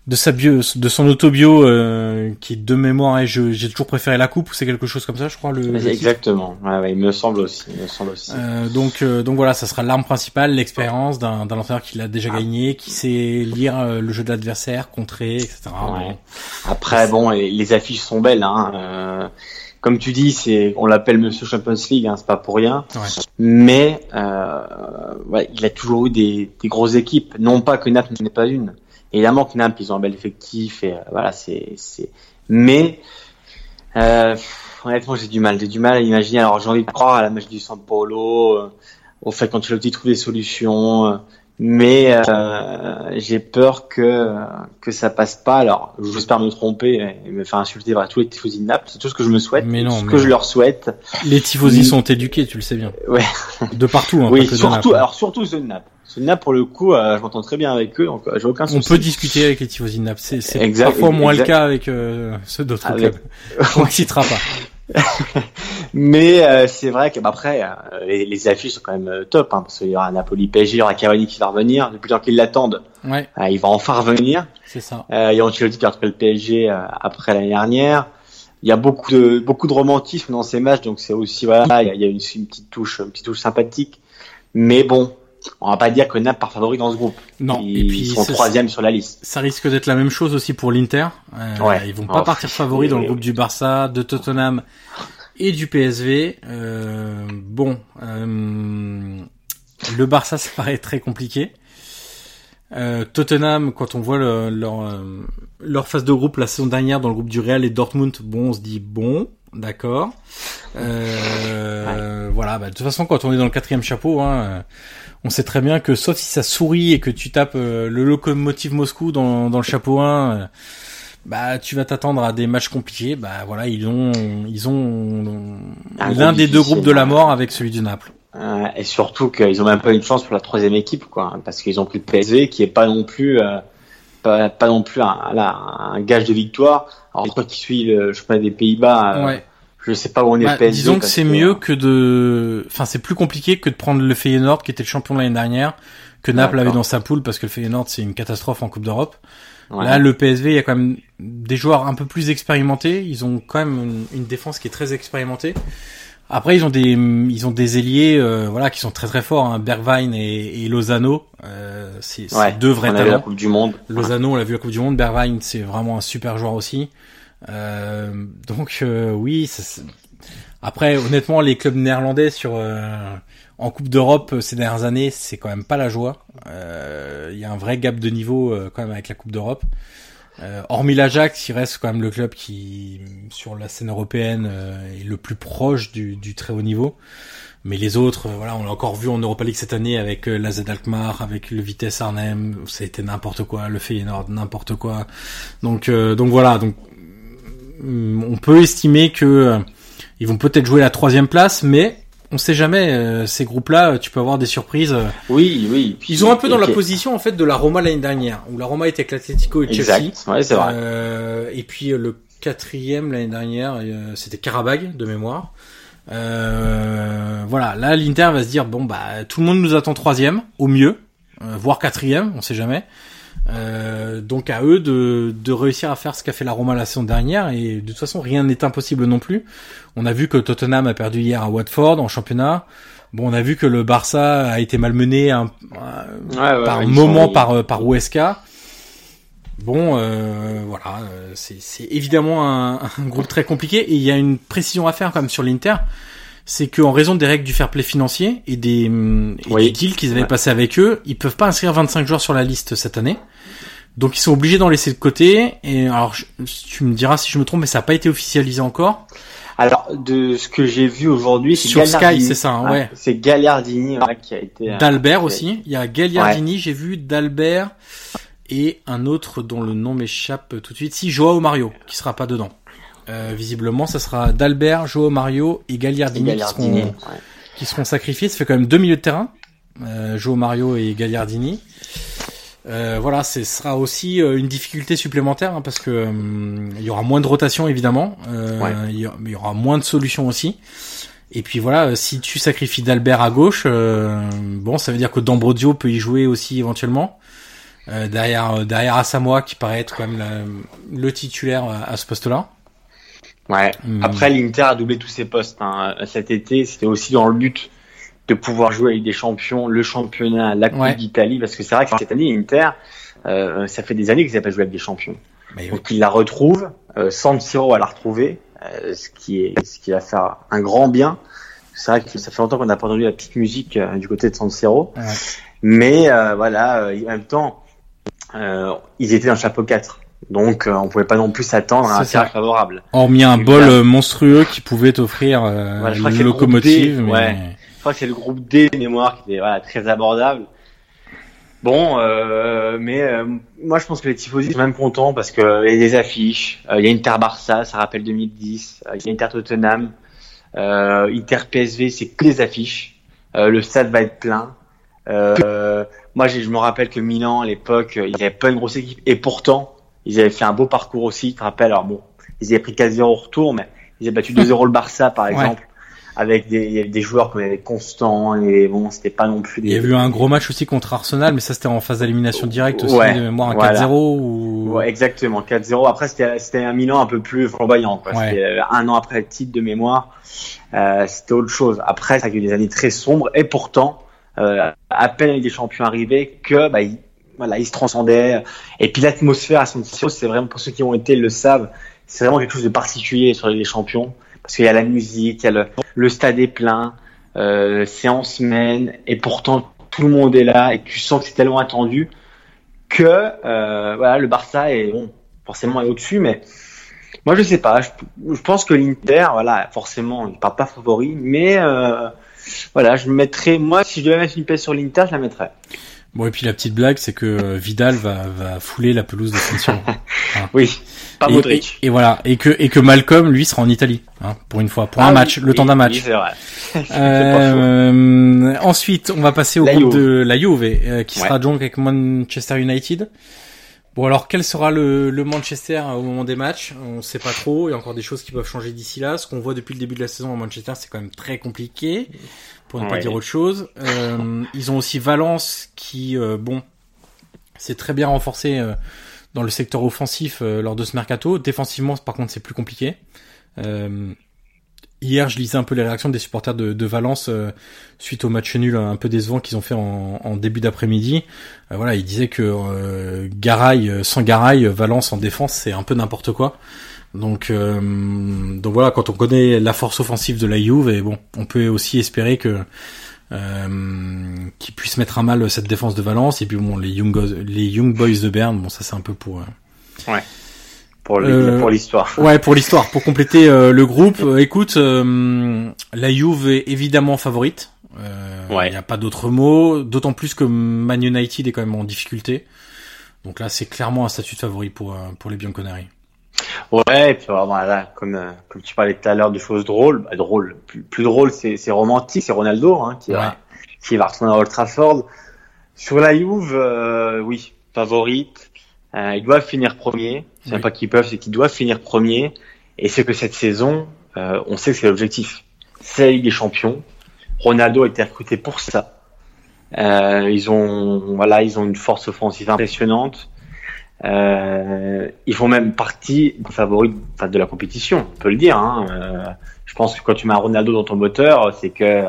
de sa bio, de son autobio euh, qui de mémoire et j'ai toujours préféré la coupe ou c'est quelque chose comme ça je crois le, exactement ouais, ouais, il me semble aussi il me semble aussi euh, donc euh, donc voilà ça sera l'arme principale l'expérience d'un d'un entraîneur qui l'a déjà ah. gagné qui sait lire euh, le jeu de l'adversaire contrer etc ouais. après bon les, affiches sont belles hein euh, comme tu dis, c'est on l'appelle Monsieur Champions League, hein, c'est pas pour rien. Ouais. Mais euh, ouais, il a toujours eu des, des grosses équipes. Non pas que Naples n'est pas une, Évidemment que Naples, ils ont un bel effectif et euh, voilà, c'est, c'est. Mais euh, honnêtement, j'ai du mal, j'ai du mal à imaginer. Alors, j'ai envie de croire à la magie du San Paulo, au fait tu trouve des solutions, euh, mais j'ai peur que que ça passe pas. Alors, j'espère me tromper et me faire insulter par tous les tifosi de Naples. C'est tout ce que je me souhaite, mais non, ce que je leur souhaite. Les tifosi sont éduqués, tu le sais bien. Ouais. De partout. Hein, oui, surtout. Alors surtout ceux de Naples. Naples, pour le coup, euh, je m'entends très bien avec eux, donc euh, j'ai aucun souci. On peut discuter avec les tifosi de Naples. C'est, c'est parfois moins le cas avec euh, ceux d'autres clubs. On ne citera pas. Mais euh, c'est vrai qu'après, les, les, affiches sont quand même top, hein, parce qu'il y aura Napoli PSG, il y aura Cavani qui va revenir. Depuis le temps qu'ils l'attendent, ouais. il va enfin revenir. C'est ça. il y a Ancelotti qui a retrouvé le PSG après l'année dernière. Il y a beaucoup de beaucoup de romantisme dans ces matchs, donc c'est aussi voilà, il y a, il y a une, une, petite touche, une petite touche sympathique. Mais bon, on va pas dire que Naples part favori dans ce groupe. Non. Ils, et puis sont troisième sur la liste. Ça risque d'être la même chose aussi pour l'Inter. Euh, ouais. Ils vont pas oh, partir favoris dans le groupe du Barça, de Tottenham et du PSV. Euh, bon, euh, le Barça ça paraît très compliqué. Euh, Tottenham, quand on voit le, leur leur phase de groupe la saison dernière dans le groupe du Real et Dortmund, bon, on se dit bon, d'accord. Euh, Voilà, bah, de toute façon, quand on est dans le quatrième chapeau, hein, on sait très bien que sauf si ça sourit et que tu tapes euh, le locomotive Moscou dans, dans le chapeau 1, euh, bah tu vas t'attendre à des matchs compliqués. Bah voilà, ils ont ils ont l'un des deux groupes de la mort avec celui du Naples. Euh, et surtout qu'ils ont même pas une chance pour la troisième équipe, quoi, parce qu'ils ont plus de PSV qui est pas non plus pas, pas, non plus un, un, gage de victoire. Alors toi qui suis le chemin des Pays-Bas. Ouais je sais pas où on est bah, Disons que c'est mieux que de, enfin c'est plus compliqué que de prendre le Feyenoord qui était le champion l'année dernière, que Naples avait dans sa poule parce que le Feyenoord c'est une catastrophe en Coupe d'Europe. Là le PSV il y a quand même des joueurs un peu plus expérimentés, ils ont quand même une, défense qui est très expérimentée. Après ils ont des ils ont des ailiers euh, voilà qui sont très très forts, hein, Bergwijn et, et Lozano, euh, c'est deux vrais talents. la Coupe du Monde. Lozano on l'a vu la Coupe du Monde, Bergwijn c'est vraiment un super joueur aussi. Euh, donc euh, oui, ça, après honnêtement les clubs néerlandais sur euh, en Coupe d'Europe ces dernières années, c'est quand même pas la joie. Il y a un vrai gap de niveau quand même avec la Coupe d'Europe. Hormis l'Ajax, il reste quand même le club qui, sur la scène européenne, est le plus proche du, du, très haut niveau. Mais les autres, voilà, on l'a encore vu en Europa League cette année avec la Z Alkmaar, avec le Vitesse Arnhem, été n'importe quoi, le Feyenoord, n'importe quoi. Donc, donc voilà, donc on peut estimer que euh, ils vont peut-être jouer la troisième place, mais on sait jamais. Euh, ces groupes-là, tu peux avoir des surprises. Oui, oui. ils ont un peu dans la position en fait de la Roma l'année dernière, où la Roma était avec l'Atletico et Chelsea. Exact. Ouais, c'est vrai. Euh, et puis le quatrième l'année dernière, c'était Karabag de mémoire. voilà, là l'Inter va se dire bon bah tout le monde nous attend troisième au mieux, voire quatrième, on sait jamais. Euh, donc à eux de, de réussir à faire ce qu'a fait la Roma la saison dernière et de toute façon rien n'est impossible non plus. On a vu que Tottenham a perdu hier à Watford en championnat. Bon, on a vu que le Barça a été malmené un, ouais, par ouais, moment sont- par par Huesca. Bon, euh, voilà, c'est c'est évidemment un, un groupe très compliqué et il y a une précision à faire quand même sur l'Inter, c'est qu'en raison des règles du fair play financier et des, hum, et Oui. des deals qu'ils avaient Ouais. passés avec eux, ils peuvent pas inscrire 25 joueurs sur la liste cette année. Donc ils sont obligés d'en laisser de côté. Et alors je- tu me diras si je me trompe, mais ça n'a pas été officialisé encore. Alors, de ce que j'ai vu aujourd'hui, c'est Sur Sky, c'est ça, hein, ouais. C'est Gagliardini ouais, qui a été. euh, D'Albert ouais. aussi. Il y a Gagliardini, j'ai vu d'Albert et un autre dont le nom m'échappe tout de suite. Si Joao Mario, qui sera pas dedans. Euh, visiblement, ça sera d'Albert, Joao Mario et Gagliardini, Gagliardini. Qui, seront, ouais. qui seront sacrifiés. Ça fait quand même deux milieux de terrain. Euh, Joao Mario et Gagliardini. Euh, voilà, ce sera aussi euh, une difficulté supplémentaire hein, parce que il y aura moins de rotation évidemment, Ouais. il, y aura, moins de solutions aussi. Et puis voilà, si tu sacrifies d'Albert à gauche, euh, bon, ça veut dire que D'Ambrosio peut y jouer aussi éventuellement. Euh, derrière, derrière Asamoah qui paraît être quand même la- le titulaire à, à ce poste-là. Ouais. Hmm. Après, l'Inter a doublé tous ses postes hein. cet été. C'était aussi dans le but de pouvoir jouer avec des champions, le championnat, la Coupe Ouais. d'Italie, parce que c'est vrai que cette année, l'Inter, euh, ça fait des années qu'ils n'ont pas joué avec des champions. Mais oui. Donc il la retrouve, euh, San Siro la retrouver, euh, ce qui est, ce qui va faire un grand bien. C'est vrai que ça fait longtemps qu'on n'a pas entendu la petite musique euh, du côté de San Siro, Ouais. mais euh, voilà, euh, en même temps, euh, ils étaient dans le chapeau 4. Donc euh, on pouvait pas non plus s'attendre à un tirage favorable. Hormis un bol là- euh, monstrueux qui pouvait t'offrir euh, Voilà, une locomotive. D, mais... ouais. Je crois que c'est le groupe D de mémoire qui était voilà, très abordable. Bon, euh, mais euh, moi je pense que les tifosi sont même contents parce que euh, il y a des affiches. Euh, il y a Inter Barça, ça rappelle 2010. Euh, il y a Inter Tottenham, euh, Inter PSV, c'est que des affiches. Euh, le stade va être plein. Euh, moi je me rappelle que Milan à l'époque, euh, ils avaient pas une grosse équipe et pourtant ils avaient fait un beau parcours aussi. Tu te rappelles Alors bon, ils avaient pris 4-0 au retour, mais ils avaient battu 2-0 le Barça par Ouais. exemple avec des, il y avait des joueurs comme Constant et bon, c'était pas non plus des. Il y a eu un gros match aussi contre Arsenal, mais ça c'était en phase d'élimination directe aussi, Ouais, de mémoire un voilà. 4-0 ou... Ouais, exactement, 4-0. Après, c'était c'était un Milan un peu plus flamboyant. quoi. Ouais. C'était euh, un an après le titre de mémoire. Euh, c'était autre chose. Après, ça a eu des années très sombres et pourtant, euh, à peine avec des champions arrivés, que bah, ils, voilà, ils se transcendaient. Et puis l'atmosphère à San c'est vraiment pour ceux qui ont été le savent, c'est vraiment quelque chose de particulier sur les champions. Parce qu'il y a la musique, il le, stade est plein, c'est en semaine et pourtant tout le monde est là et tu sens que c'est tellement attendu que euh, voilà le Barça est bon forcément est au-dessus mais moi je sais pas. Je, je pense que l'Inter voilà forcément il part pas favori mais euh, voilà je mettrais moi si je devais mettre une pièce sur l'Inter je la mettrais Bon et puis la petite blague c'est que euh, Vidal va, va fouler la pelouse de San Siro. oui pas et, Modric et, et voilà et que et que Malcolm lui sera en Italie hein, pour une fois pour un Ah match oui, le temps d'un oui, match. c'est vrai. Euh, ensuite, on va passer au La groupe Juve. de la Juve, euh, qui Ouais. sera donc avec Manchester United. Bon, alors quel sera le, le Manchester au moment des matchs? On sait pas trop. Il y a encore des choses qui peuvent changer d'ici là. Ce qu'on voit depuis le début de la saison à Manchester, c'est quand même très compliqué, pour ne pas dire autre chose. Euh, ils ont aussi Valence, qui, euh, bon, s'est très bien renforcé euh, dans le secteur offensif euh, lors de ce mercato. Défensivement, par contre, c'est plus compliqué. Euh, Hier, je lisais un peu les réactions des supporters de, de Valence euh, suite au match nul un peu décevant qu'ils ont fait en, en début d'après-midi. Euh, voilà, ils disaient que euh, Garay, sans Garay, Valence en défense, c'est un peu n'importe quoi. Donc, euh, donc voilà, quand on connaît la force offensive de la Juve, et bon, on peut aussi espérer que euh, qu'ils puissent mettre à mal cette défense de Valence. Et puis bon, les Young, les Young Boys de Berne, bon ça c'est un peu pour euh, pour le- Euh, pour l'histoire Ouais, pour l'histoire, pour compléter euh, le groupe. écoute, euh, la Juve est évidemment favorite. Il Ouais. n'y a pas d'autre mot. D'autant plus que Man United est quand même en difficulté. Donc là, c'est clairement un statut de favori pour pour les Bianconeri. Ouais, et puis voilà, comme euh, comme tu parlais tout à l'heure de choses drôles, bah, drôles, plus, plus drôle, c'est romantique, c'est Ronaldo hein, qui Ouais. va qui va retourner à Old Trafford. Sur la Juve, euh, oui, favorite. Euh, ils doivent finir premier. C'est Oui. pas qu'ils peuvent, c'est qu'ils doivent finir premier. Et c'est que cette saison, euh, on sait que c'est l'objectif. C'est la Ligue des Champions. Ronaldo a été recruté pour ça. Euh, ils ont, voilà, ils ont une force offensive impressionnante. Euh, ils font même partie des favoris enfin, de la compétition, on peut le dire. Hein. Euh, je pense que quand tu mets un Ronaldo dans ton moteur, c'est que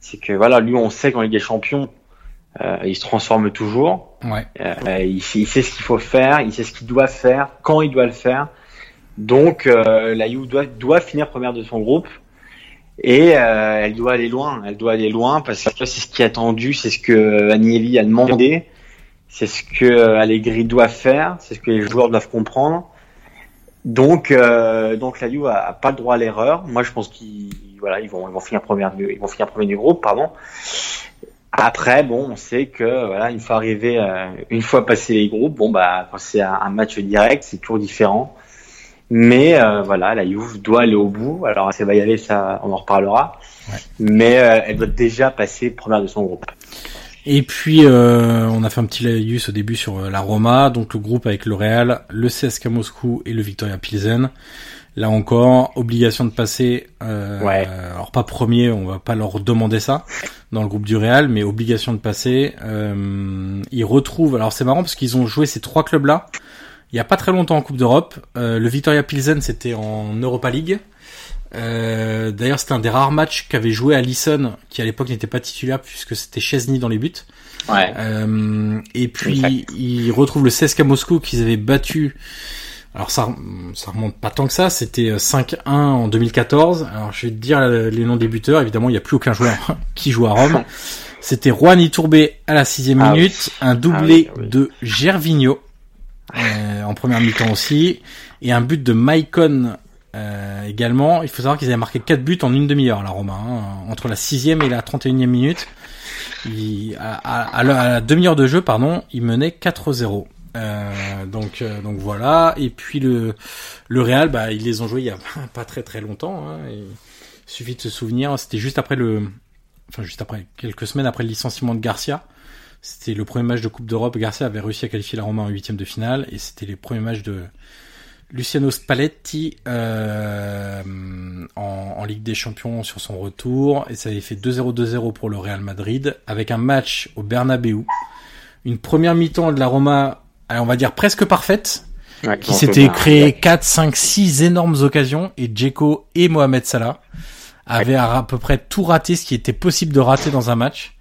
c'est que voilà, lui, on sait qu'en Ligue des Champions, euh, il se transforme toujours. Ouais. Euh, il, sait- il sait ce qu'il faut faire, il sait ce qu'il doit faire, quand il doit le faire. Donc euh, la Juve doit, doit finir première de son groupe et euh, elle doit aller loin. Elle doit aller loin parce que c'est ce qui est attendu, c'est ce que Agnelli a demandé, c'est ce que Allegri doit faire, c'est ce que les joueurs doivent comprendre. Donc euh, donc la Juve a, a pas le droit à l'erreur. Moi je pense qu'ils voilà ils vont ils vont finir première du- ils vont finir premier du groupe pardon. Après, bon, on sait que voilà, une fois arrivé, euh, une fois passé les groupes, bon bah quand c'est un, un match direct, c'est toujours différent. Mais euh, voilà, la Juve doit aller au bout. Alors ça va y aller, ça, on en reparlera. Ouais. Mais euh, elle doit déjà passer première de son groupe. Et puis euh, on a fait un petit laïus au début sur euh, la Roma, donc le groupe avec le Real, le CSKA Moscou et le Victoria Pilsen. Là encore, obligation de passer. Euh, Ouais. Alors pas premier, on va pas leur demander ça dans le groupe du Real, mais obligation de passer. Euh, ils retrouvent. Alors c'est marrant parce qu'ils ont joué ces trois clubs-là il y a pas très longtemps en Coupe d'Europe. Euh, le Victoria Pilsen c'était en Europa League. Euh, D'ailleurs, c'était un des rares matchs qu'avait joué Alisson, qui à l'époque n'était pas titulaire puisque c'était Chesney dans les buts. Ouais. Euh, et puis Exact. ils retrouvent le CSKA Moscou qu'ils avaient battu. Alors ça, ça remonte pas tant que ça. C'était euh, 5-1 en 2014. Alors je vais te dire euh, les noms des buteurs. Évidemment, il n'y a plus aucun joueur qui joue à Rome. C'était Juan Iturbe à la sixième Ah minute, un doublé Ah oui, oui. de Gervinho euh, en première mi-temps aussi, et un but de Maicon euh, également. Il faut savoir qu'ils avaient marqué quatre buts en une demi-heure, la Roma, hein, entre la sixième et la 31e minute. Il- à, la, demi-heure de jeu, pardon, il menait 4-0. Euh, donc euh, donc voilà et puis le le Real bah ils les ont joués il y a pas très très longtemps hein, il suffit de se souvenir c'était juste après le enfin juste après quelques semaines après le licenciement de Garcia c'était le premier match de Coupe d'Europe Garcia avait réussi à qualifier la Roma en huitième de finale et c'était les premiers matchs de Luciano Spalletti euh, en, en Ligue des Champions sur son retour et ça avait fait 2-0 2-0 pour le Real Madrid avec un match au Bernabeu. Une première mi-temps de la Roma on va dire presque parfaite Ouais, qui s'était créé 4, 5, 6 énormes occasions et Djeko et Mohamed Salah avaient à, à peu près tout raté ce qui était possible de rater dans un match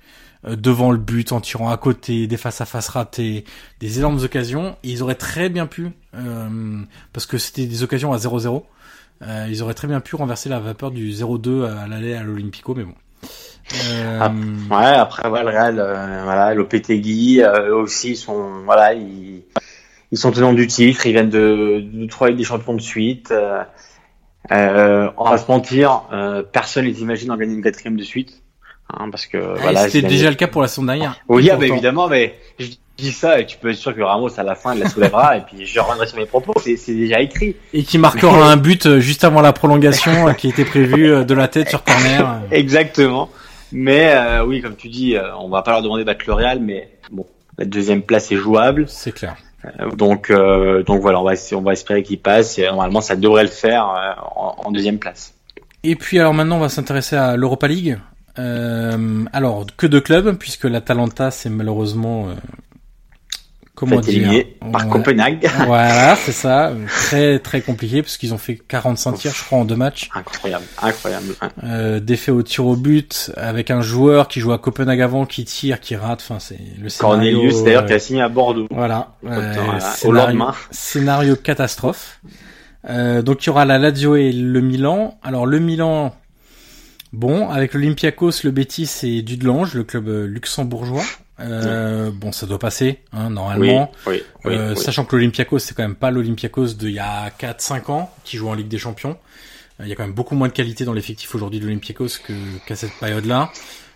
devant le but en tirant à côté des face à face ratés des énormes occasions ils auraient très bien pu euh, parce que c'était des occasions à 0-0 euh, ils auraient très bien pu renverser la vapeur du 0-2 à l'aller à l'Olympico mais bon euh, Ah, Ouais, après voilà, le Real, euh, voilà, euh, aussi sont, voilà, ils, ils sont tenants du titre, ils viennent de, de trois Ligues des champions de suite. Euh, euh, on va se mentir, euh, personne les imagine en gagner une quatrième de suite, hein, parce que voilà. c'était déjà le cas pour la saison dernière Oui, ah, bah, évidemment, mais je dis ça et tu peux être sûr que Ramos à la fin il la soulèvera et puis je reviendrai sur mes propos. C'est déjà écrit. Et qui marquera un but euh, juste avant la prolongation euh, qui était prévu euh, de la tête sur corner. Exactement. Mais euh, oui, comme tu dis, euh, on va pas leur demander de battre le Real, mais bon, la deuxième place est jouable. C'est clair. Euh, Donc, donc voilà, on va, on va espérer qu'il passe. Et normalement, ça devrait le faire en, en deuxième place. Et puis alors maintenant on va s'intéresser à l'Europa League. Euh, alors que de clubs puisque l'Atalanta c'est malheureusement euh, comment dire par Ouais. Copenhague. Voilà, c'est ça, euh, très très compliqué parce qu'ils ont fait 45 tirs je crois en deux matchs. incroyable, incroyable. Euh, défait au tir au but avec un joueur qui joue à Copenhague avant qui tire, qui rate. Enfin c'est le scénario. Cornelius, d'ailleurs, euh, qui a signé à Bordeaux. Voilà. Voilà, Euh, au scénario, lendemain. scénario catastrophe. Euh, donc il y aura la Lazio et le Milan. Alors le Milan, bon, avec l'Olympiakos, le Betis et Dudelange, le club euh, luxembourgeois. Euh, Bon, ça doit passer, hein, normalement. oui, oui, Euh, oui. Sachant que l'Olympiakos, c'est quand même pas l'Olympiakos d'il y a 4-5 ans, qui joue en Ligue des Champions. Il y a quand même beaucoup moins de qualité dans l'effectif aujourd'hui de l'Olympiakos que qu'à cette période-là.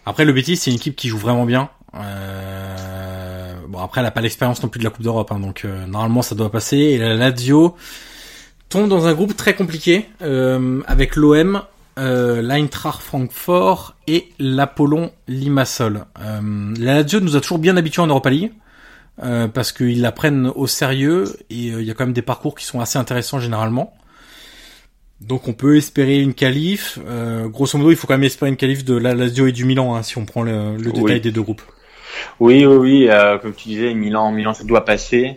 Après, le Betis, c'est une équipe qui joue vraiment bien. Euh, bon, après, elle a pas l'expérience non plus de la Coupe d'Europe, hein, donc euh, normalement, ça doit passer. Et la Lazio tombe dans un groupe très compliqué, euh, avec l'OM, euh, l'Eintracht Francfort et l'Apollon Limassol. Euh, la Lazio nous a toujours bien habitués en Europa League. euh, parce qu'ils la prennent au sérieux et euh, il y a quand même des parcours qui sont assez intéressants généralement. Donc on peut espérer une qualif. Grosso modo, il faut quand même espérer une qualif de la Lazio et du Milan hein, si on prend le, le Oui. détail des deux groupes. Oui, oui, oui. comme tu disais, Milan, Milan, ça doit passer.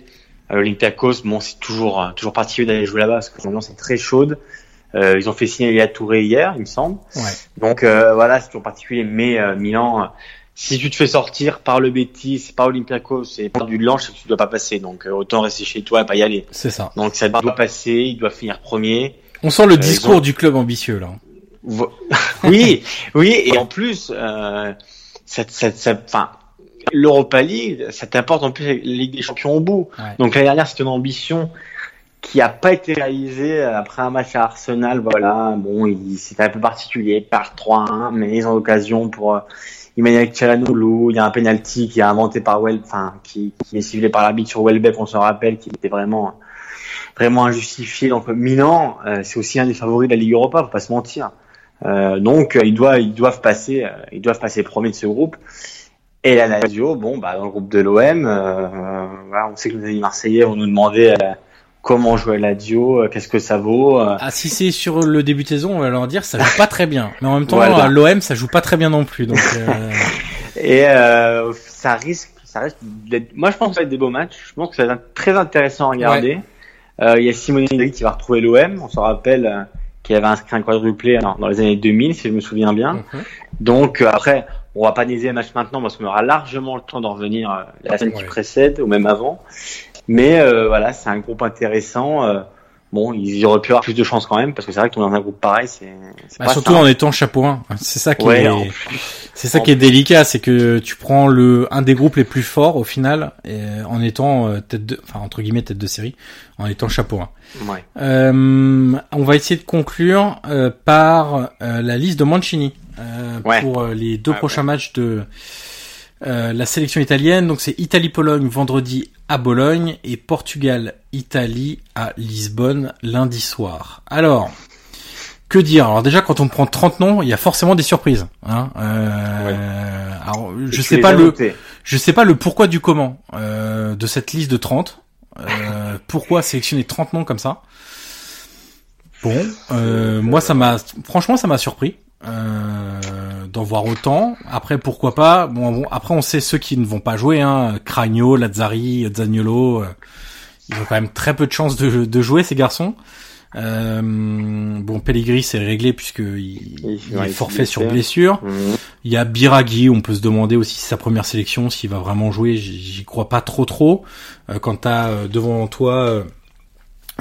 Euh, Olympiakos, bon, c'est toujours, toujours particulier d'aller jouer là-bas parce que l'ambiance est très chaude. Euh, ils ont fait signer Léa Touré hier, il me semble. Ouais. Donc euh, voilà, c'est toujours particulier. Mais euh, Milan, euh, si tu te fais sortir par le Betis, par Olympiakos et par du Lange, tu dois pas passer. Donc euh, autant rester chez toi et pas y aller. C'est ça. Donc ça doit passer, il doit finir premier. On sent le Euh, discours ont- du club ambitieux là. Oui, oui, et en plus, euh, ça, ça, ça, l'Europa League, ça t'apporte en plus la Ligue des Champions au bout. Ouais. Donc l'année dernière, c'était une ambition qui a pas été réalisée après un match à Arsenal. Voilà, bon, c'était un peu particulier, par 3-1, mais ils ont l'occasion pour euh, Emmanuel Calhanoglu. Il y a un penalty qui est inventé par Well, enfin, qui, qui est ciblé par l'arbitre sur Welbeck, on se rappelle, qui était vraiment vraiment injustifié. Donc Milan, euh, c'est aussi un des favoris de la Ligue Europa, faut pas se mentir. Euh, donc euh, ils doivent ils doivent passer euh, ils doivent passer premier de ce groupe. Et la Lazio, bon bah dans le groupe de l'OM, euh, voilà, on sait que amis marseillais vont nous demander comment jouer la Lazio, euh, qu'est-ce que ça vaut. euh. Ah si c'est sur le début de saison, on va leur dire ça joue pas très bien. Mais en même temps, Voilà. l'OM ça joue pas très bien non plus. Donc euh, Et ça risque ça risque d'être. Moi je pense que ça va être des beaux matchs. Je pense que ça va être très intéressant à regarder. Il y a Simone qui va retrouver l'OM. On se rappelle qu'il avait inscrit un quadruplé dans, les années 2000 si je me souviens bien. mhm. Donc après, on va pas niaiser le match maintenant parce qu'on aura largement le temps d'en revenir la semaine qui précède ou même avant. Mais euh, voilà, c'est un groupe intéressant. euh, bon, ils auraient pu avoir plus de chance quand même parce que c'est vrai que dans un groupe pareil, c'est c'est Bah, pas surtout simple. en étant chapeau 1. C'est ça qui Ouais, est en c'est ça en qui est délicat, c'est que tu prends le un des groupes les plus forts au final et, en étant euh, tête de enfin entre guillemets tête de série, en étant chapeau 1. Ouais. Euh, on va essayer de conclure euh, par euh, la liste de Mancini euh, Ouais. pour euh, les deux Ouais, prochains matchs de euh, la sélection italienne. Donc c'est Italie-Pologne vendredi à Bologne et Portugal-Italie à Lisbonne lundi soir. Alors, que dire? Alors déjà quand on prend 30 noms, il y a forcément des surprises. Hein euh, alors, je sais pas as le je sais pas le pourquoi du comment euh, de cette liste de 30. Euh, pourquoi sélectionner 30 noms comme ça? Bon, euh, moi ça m'a franchement ça m'a surpris euh, d'en voir autant. Après pourquoi pas Bon, bon après on sait ceux qui ne vont pas jouer hein, Cragno, Lazzari, Zaniolo, euh, ils ont quand même très peu de chances de, de jouer ces garçons. Euh, bon, Pellegrini c'est réglé puisque il, Il- il ouais, est forfait sur blessure. Mhm. Il y a Biraghi, on peut se demander aussi si sa première sélection, s'il va vraiment jouer, j'y crois pas trop trop. Euh, quand t'as euh, devant toi euh,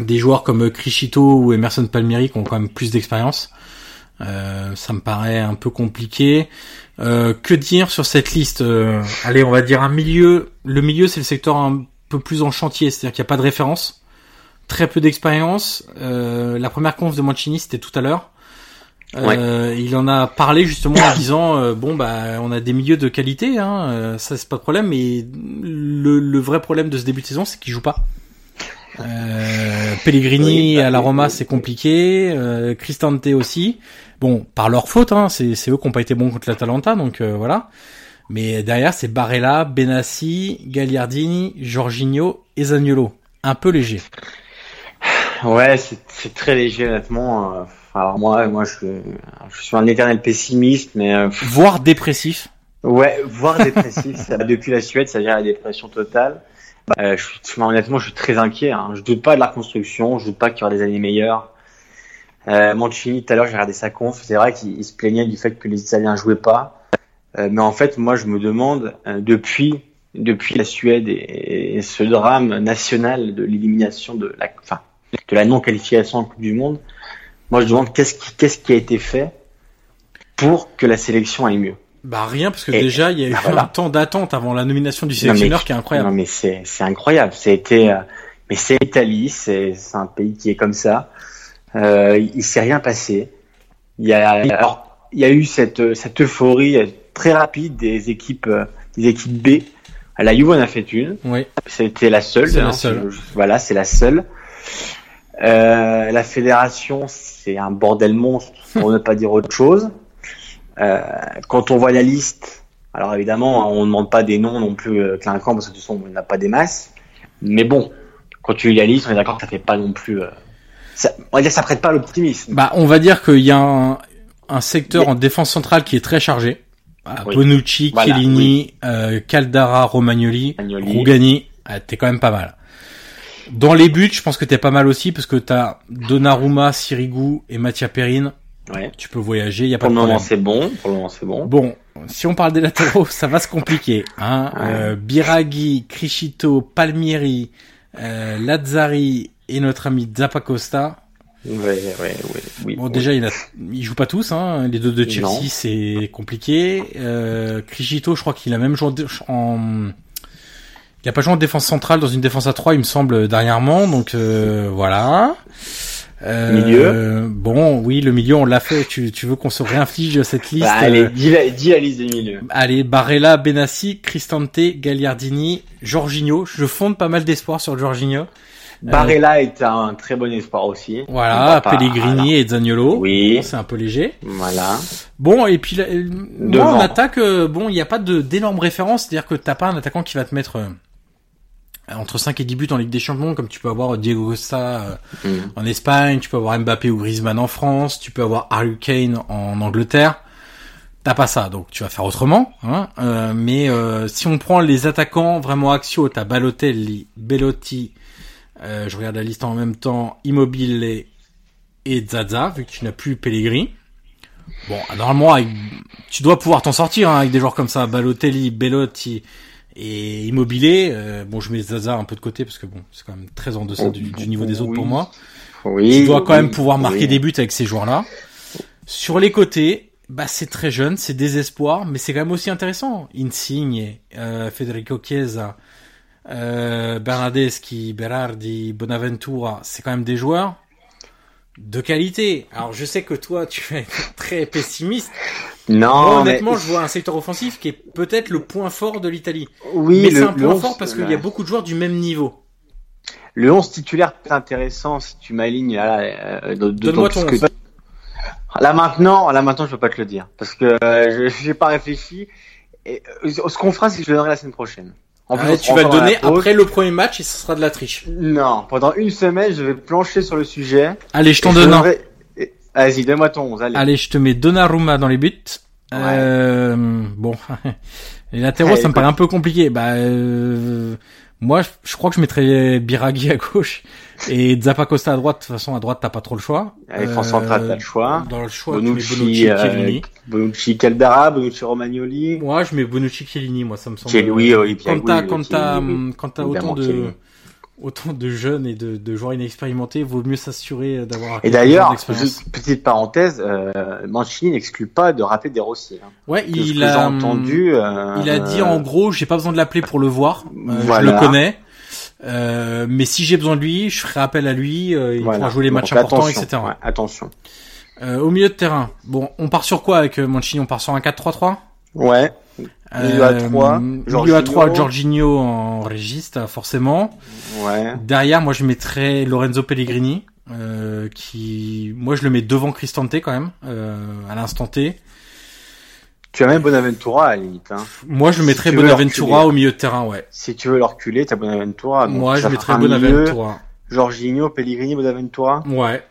des joueurs comme Criscito ou Emerson Palmieri qui ont quand même plus d'expérience, euh, ça me paraît un peu compliqué. Euh, que dire sur cette liste Euh, Allez, on va dire un milieu. Le milieu, c'est le secteur un peu plus en chantier, c'est-à-dire qu'il n'y a pas de référence, très peu d'expérience. Euh, la première conf de Mancini, c'était tout à l'heure. Euh, Il en a parlé justement en disant euh, bon bah on a des milieux de qualité, hein, ça c'est pas de problème, mais le, le vrai problème de ce début de saison c'est qu'il joue pas. Euh, Pellegrini bah, à la Roma c'est compliqué, euh, Cristante aussi. Bon par leur faute, hein, c'est c'est eux qui ont pas été bons contre l'Atalanta donc euh, voilà. Mais derrière c'est Barella, Benassi, Gagliardini, Jorginho et Zaniolo, un peu léger. Ouais, c'est c'est très léger honnêtement. euh, Alors moi, moi je, je suis un éternel pessimiste, mais euh, voire dépressif. Ouais, voire dépressif. ça, depuis la Suède, ça vient à la dépression totale. Euh, je suis, honnêtement, je suis très inquiet. Hein. Je doute pas de la construction. Je doute pas qu'il y aura des années meilleures. Euh, Mancini, tout à l'heure, j'ai regardé sa conf. C'est vrai qu'il il se plaignait du fait que les Italiens jouaient pas. Euh, mais en fait, moi, je me demande euh, depuis depuis la Suède et, ce drame national de l'élimination de la, enfin, de la non qualification en Coupe du Monde. Moi, je demande qu'est-ce qui qu'est-ce qui a été fait pour que la sélection aille mieux. Bah rien parce que Et- déjà il y a eu bah, voilà. un temps d'attente avant la nomination du sélectionneur qui est incroyable. Non mais c'est incroyable. C'était euh, mais c'est l'Italie, c'est un pays qui est comme ça. Euh, il s'est rien passé. Il y a alors il y a eu cette cette euphorie euh, très rapide des équipes euh, des équipes B. La Juve en a fait une. Oui. C'était la seule. C'est la hein, seule. voilà, c'est la seule. Euh, la fédération, c'est un bordel monstre, pour ne pas dire autre chose. Euh, quand on voit la liste, alors évidemment, on ne demande pas des noms non plus euh, clinquants, parce que de toute façon, on n'a pas des masses. Mais bon, quand tu lis la liste, on est d'accord que ça fait pas non plus... euh, ça, on va dire que ça prête pas à l'optimisme. Bah on va dire qu'il y a un, un secteur Mais- en défense centrale qui est très chargé. Ah, Oui. Bonucci, Voilà, Chiellini, euh, Caldara, Romagnoli, Romagnoli. Rougani, ah, t'es quand même pas mal. Dans les buts, je pense que t'es pas mal aussi parce que t'as Donnarumma, Sirigu et Mathia Perrine. Ouais. Tu peux voyager, y a pas Pour le de moment, problème. c'est bon. Pour le moment, c'est bon. Bon, si on parle des latéraux, ça va se compliquer. Hein. Euh, Biraghi, Criscito, Palmieri, euh, Lazzari et notre ami Zappacosta. Ouais, ouais, ouais, oui. Bon, oui. déjà, il, a, il joue pas tous. Hein. Les deux de Chelsea, c'est compliqué. Euh, Criscito, je crois qu'il a même joué en... Il a pas joué en défense centrale dans une défense à 3, il me semble, dernièrement. Donc euh, voilà. Euh, Milieu. Bon, oui, le milieu, on l'a fait. Tu, tu veux qu'on se réinflige cette liste Bah, allez, euh, dis la, dis la liste des milieux. Allez, Barella, Benassi, Cristante, Gagliardini, Jorginho. Je fonde pas mal d'espoir sur Jorginho. Barella est un très bon espoir aussi. Voilà, Pellegrini et Zaniolo. Oui. C'est un peu léger. Voilà. Bon, et puis là, euh, moi en attaque, euh, bon, il n'y a pas de d'énormes références, c'est-à-dire que t'as pas un attaquant qui va te mettre euh, entre 5 et 10 buts en Ligue des Champions, comme tu peux avoir Diego Costa euh, Mm. en Espagne, tu peux avoir Mbappé ou Griezmann en France, tu peux avoir Harry Kane en Angleterre. T'as pas ça, donc tu vas faire autrement. Hein Euh, mais euh, si on prend les attaquants vraiment axiaux, t'as Balotelli, Bellotti, euh, je regarde la liste en même temps, Immobile et Zaza, vu que tu n'as plus Pellegrini. Bon, normalement, avec- tu dois pouvoir t'en sortir hein, avec des joueurs comme ça, Balotelli, Bellotti et Immobilier. Euh, bon, je mets Zaza un peu de côté parce que bon, c'est quand même très en deçà du, du niveau des autres pour moi. Oui. Tu dois quand oui, même pouvoir marquer oui. des buts avec ces joueurs-là. Sur les côtés, bah c'est très jeune, c'est désespoir, mais c'est quand même aussi intéressant. Insigne, euh, Federico Chiesa, euh, Bernardeschi, Berardi, Bonaventura, c'est quand même des joueurs de qualité. Alors je sais que toi tu es très pessimiste. Non, Moi, mais- honnêtement, je vois un secteur offensif qui est peut-être le point fort de l'Italie. Oui, mais c'est un point 11, fort parce qu'il y a beaucoup de joueurs du même niveau. Le 11 titulaire est intéressant si tu m'alignes là, euh, d'autant Donne-moi plus ton que- 11. Là maintenant, là maintenant, je peux pas te le dire parce que euh, j'ai pas réfléchi. Et, euh, ce qu'on fera, c'est que je le donnerai la semaine prochaine. En Ah, plus, tu on vas le donner après le premier match et ce sera de la triche. Non, pendant une semaine, je vais plancher sur le sujet. Allez, je t'en donne un. Vas-y, donne-moi ton 11. Allez. Allez, je te mets Donnarumma dans les buts. Ouais. Euh, bon, les latéraux, Allez, ça me paraît un peu compliqué. Bah, euh, moi, je, je crois que je mettrais Biraghi à gauche et Zappacosta à droite. De toute façon, à droite, t'as pas trop le choix. Allez, France centrale, t'as le choix. Dans le choix, tu mets Bonucci, Bonucci, euh, Chiellini. Bonucci Caldara, Bonucci Romagnoli. Moi, je mets Bonucci, Chiellini. Moi, ça me semble. Chiellini, oui, oui, quand t'as, oui, quand t'as, oui, oui. quand t'as autant de. Autant de jeunes et de, de joueurs inexpérimentés, vaut mieux s'assurer d'avoir. Et d'ailleurs, petite parenthèse, euh, Mancini n'exclut pas de rappeler des Rossi. Hein. Ouais, De il a entendu. euh, Il a dit en gros, j'ai pas besoin de l'appeler pour le voir. Euh, Je le connais. Euh, mais si j'ai besoin de lui, je ferai appel à lui. euh, il voilà. pourra jouer les matchs importants, etc. ouais, attention. Euh, au milieu de terrain, bon, on part sur quoi avec Mancini? On part sur un 4-3-3 Ouais. Milieu à trois, Milieu à Jorginho. 3, Jorginho en régiste, forcément. Ouais. Derrière, moi, je mettrais Lorenzo Pellegrini, euh, qui, moi, je le mets devant Cristante quand même, euh, à l'instant T. Tu as même Bonaventura à la limite. Hein. Moi, je mettrais Bonaventura au milieu de terrain, ouais. Si tu veux le reculer, t'as Bonaventura. donc moi, je mettrais un milieu, Bonaventura. Jorginho, Pellegrini, Bonaventura. Ouais.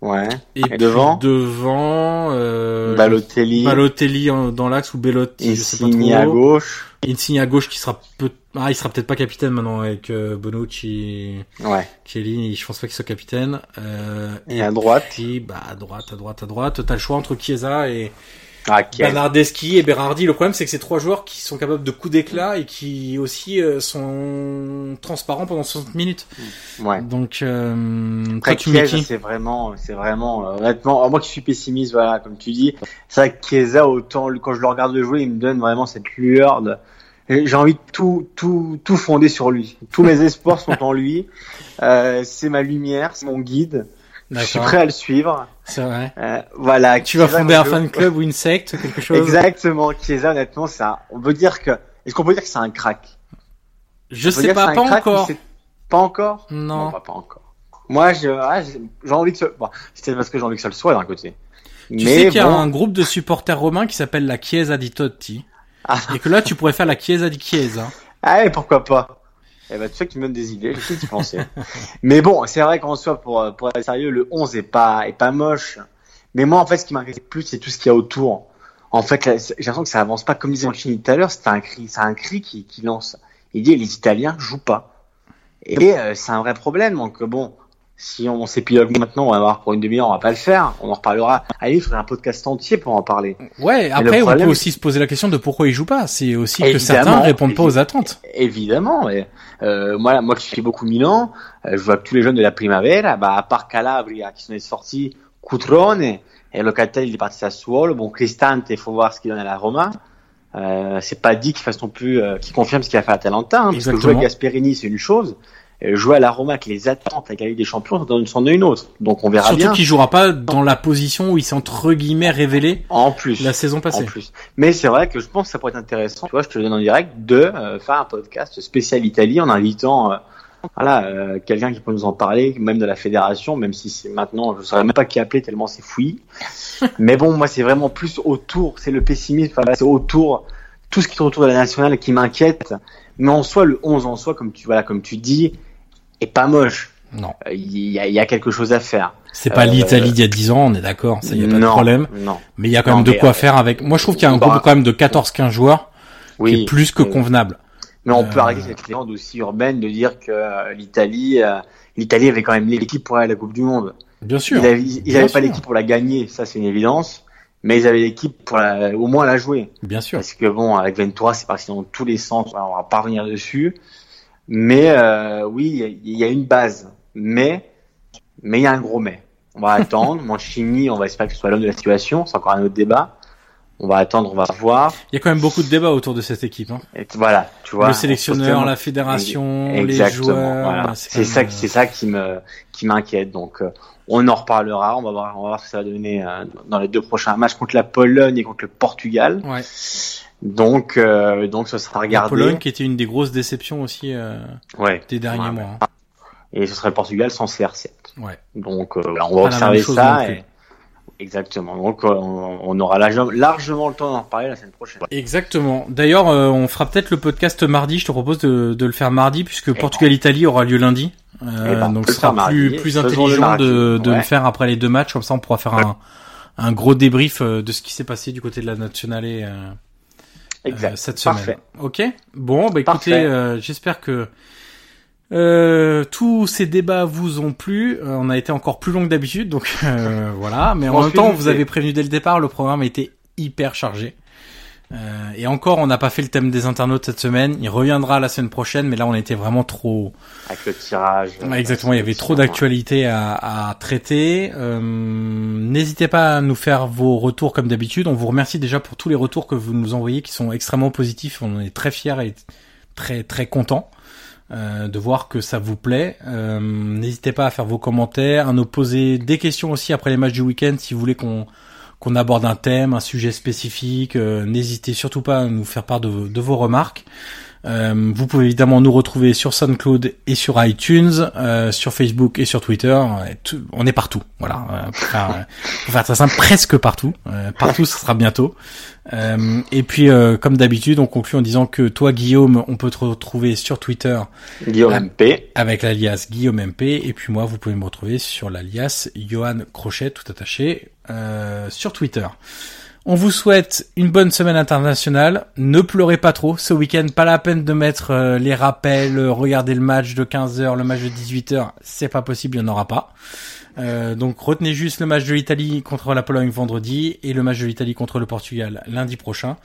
Ouais. Et, Et puis devant devant, euh, Balotelli, Balotelli dans l'axe ou pas Insigne à gauche. Insigne à gauche qui sera peut ah, il sera peut-être pas capitaine maintenant avec euh, Bonucci, Ouais. Chiellini, je pense pas qu'il soit capitaine. Euh, Et à droite. puis, bah, à droite, à droite, à droite, t'as le choix entre Chiesa et Ah, a- Bernardeschi et Berardi. Le problème, c'est que c'est trois joueurs qui sont capables de coups d'éclat et qui aussi euh, sont transparents pendant 60 minutes. Ouais. Donc, euh, Après, c'est vraiment, c'est vraiment, euh, honnêtement, alors moi qui suis pessimiste, voilà, comme tu dis, c'est vrai que autant, quand je le regarde le jouer, il me donne vraiment cette lueur de, j'ai envie de tout, tout, tout fonder sur lui. Tous mes espoirs sont en lui. Euh, c'est ma lumière, c'est mon guide. Je suis prêt à le suivre. C'est vrai. Euh, voilà. Tu vas fonder un fan club ou une secte, quelque chose Exactement. Chiesa, honnêtement, ça, on peut dire que, est-ce qu'on peut dire que c'est un crack? Je On sais pas, pas crack encore. Pas encore? Non. Bah, pas encore. Moi, ah, j'ai envie que ce, bon, c'est parce que j'ai envie que ça le soit d'un côté. Tu sais qu'il y a un groupe de supporters romains qui s'appelle la Chiesa di Totti. Ah. Et que là, tu pourrais faire la Chiesa di Chiesa. Ah, et pourquoi pas Eh ben, tu sais que tu me donnes des idées, je sais d'y penser. Mais bon, c'est vrai qu'en soi, pour, pour être sérieux, le 11 est pas, est pas moche. Mais moi, en fait, ce qui m'inquiète le plus, c'est tout ce qu'il y a autour. En fait, j'ai l'impression que ça avance pas comme disait Mancini tout à l'heure, c'est un cri, c'est un cri qui, qui lance. Il dit, les Italiens jouent pas. Et euh, c'est un vrai problème. Donc bon, si on s'épilogue maintenant, on va voir pour une demi-heure, on va pas le faire. On en reparlera. Allez, il faudrait un podcast entier pour en parler. Ouais, après, on peut aussi se poser la question de pourquoi il joue pas. C'est aussi que certains répondent pas aux attentes. Évidemment. euh, moi, moi qui suis beaucoup Milan, euh, je vois que tous les jeunes de la Primavera, bah, à part Calabria, qui sont sortis, Cutrone, et Locatelli, il est parti à Suolo. Bon, Cristante, il faut voir ce qu'il donne à la Roma. Euh, c'est pas dit qu'il fasse non plus, euh, qu'il confirme ce qu'il a fait à Talenta, hein, parce que jouer Gasperini, c'est une chose. Euh, jouer à la Roma avec les attentes avec la Ligue des Champions, c'en est une autre. Donc on verra bien. Surtout qu'il jouera pas dans la position où il s'est entre guillemets révélé en plus la saison passée. En plus. Mais c'est vrai que je pense que ça pourrait être intéressant. Tu vois, je te le donne en direct de euh, faire un podcast spécial Italie en invitant euh, voilà euh, quelqu'un qui peut nous en parler, même de la fédération, même si c'est maintenant, je ne saurais même pas qui appeler tellement c'est fouillis. Mais bon, moi c'est vraiment plus autour, c'est le pessimisme, enfin, c'est autour tout ce qui est autour de la nationale qui m'inquiète. Mais en soi, le 11 en soi, comme tu voilà, comme tu dis, est pas moche. Non. Il y, a, y, a, quelque chose à faire. C'est pas euh, l'Italie d'il y a 10 ans, on est d'accord, ça y a pas de problème. Non. Mais il y a quand même de quoi faire avec. Moi, je trouve qu'il y a un groupe quand même de 14-15 joueurs oui, qui est plus que convenable. Mais on peut arrêter cette légende aussi urbaine de dire que euh, l'Italie, euh, l'Italie avait quand même l'équipe pour aller à la Coupe du Monde. Bien sûr. Ils avaient, pas l'équipe pour la gagner, ça c'est une évidence. Mais ils avaient l'équipe pour la, au moins la jouer. Bien sûr. Parce que bon, avec Ventura, c'est parti dans tous les sens. on va pas revenir dessus. Mais euh, oui, il y, a une base. Mais mais il y a un gros mais. On va attendre. Mancini, on va espérer que ce soit l'homme de la situation. C'est encore un autre débat. On va attendre, on va voir. Il y a quand même beaucoup de débats autour de cette équipe. Hein. Et voilà, tu vois. Le sélectionneur, la fédération, les joueurs. Voilà. C'est ça, c'est ça qui me qui m'inquiète. Donc euh, on en reparlera. On va voir, on va voir ce que ça va donner euh, dans les deux prochains matchs contre la Pologne et contre le Portugal. Ouais. Donc, euh, donc ce sera regardé. La Pologne qui était une des grosses déceptions aussi euh, ouais. des derniers mois. Hein. Et ce serait le Portugal sans CR7. Ouais. Donc euh, on va observer ça. Et... Exactement. Donc on, on aura largement, le temps d'en reparler la semaine prochaine. Exactement. D'ailleurs, on fera peut-être le podcast mardi. Je te propose de, de le faire mardi puisque Portugal-Italie aura lieu lundi. ben, donc ce sera plus, plus intelligent de, de ouais. le faire après les deux matchs. Comme ça, on pourra faire un, un gros débrief de ce qui s'est passé du côté de la nationale et Exact. Euh, cette semaine. Parfait. Ok. Bon, bah écoutez, euh, j'espère que euh, tous ces débats vous ont plu. on a été encore plus long que d'habitude, donc voilà. Mais en même temps, vous avez prévenu dès le départ, le programme était hyper chargé. Euh, et encore, on n'a pas fait le thème des internautes cette semaine. Il reviendra la semaine prochaine, mais là, on était vraiment trop. Avec le tirage. Ouais, exactement. Il y avait trop d'actualités à, à, traiter. Euh, N'hésitez pas à nous faire vos retours comme d'habitude. On vous remercie déjà pour tous les retours que vous nous envoyez, qui sont extrêmement positifs. On est très fiers et très très contents. Euh, de voir que ça vous plaît. Euh, N'hésitez pas à faire vos commentaires, à nous poser des questions aussi après les matchs du week-end si vous voulez qu'on qu'on aborde un thème, un sujet spécifique. Euh, N'hésitez surtout pas à nous faire part de, de vos remarques. Euh, vous pouvez évidemment nous retrouver sur SoundCloud et sur iTunes, euh, sur Facebook et sur Twitter. Tout, on est partout, voilà. Euh, pour, faire, pour faire très simple, presque partout. Euh, partout, ce sera bientôt. Euh, et puis, comme d'habitude, on conclut en disant que toi, Guillaume, on peut te retrouver sur Twitter. Guillaume MP. Avec l'alias Guillaume MP. Et puis moi, vous pouvez me retrouver sur l'alias Johan Crochet, tout attaché, sur Twitter. On vous souhaite une bonne semaine internationale. Ne pleurez pas trop ce week-end. Pas la peine de mettre euh, les rappels, euh, regarder le match de 15h, le match de 18h. C'est pas possible, il n'y en aura pas. Euh, donc retenez juste le match de l'Italie contre la Pologne vendredi et le match de l'Italie contre le Portugal lundi prochain.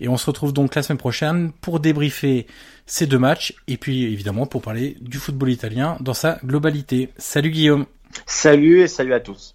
Et on se retrouve donc la semaine prochaine pour débriefer ces deux matchs et puis évidemment pour parler du football italien dans sa globalité. Salut Guillaume. Salut et salut à tous.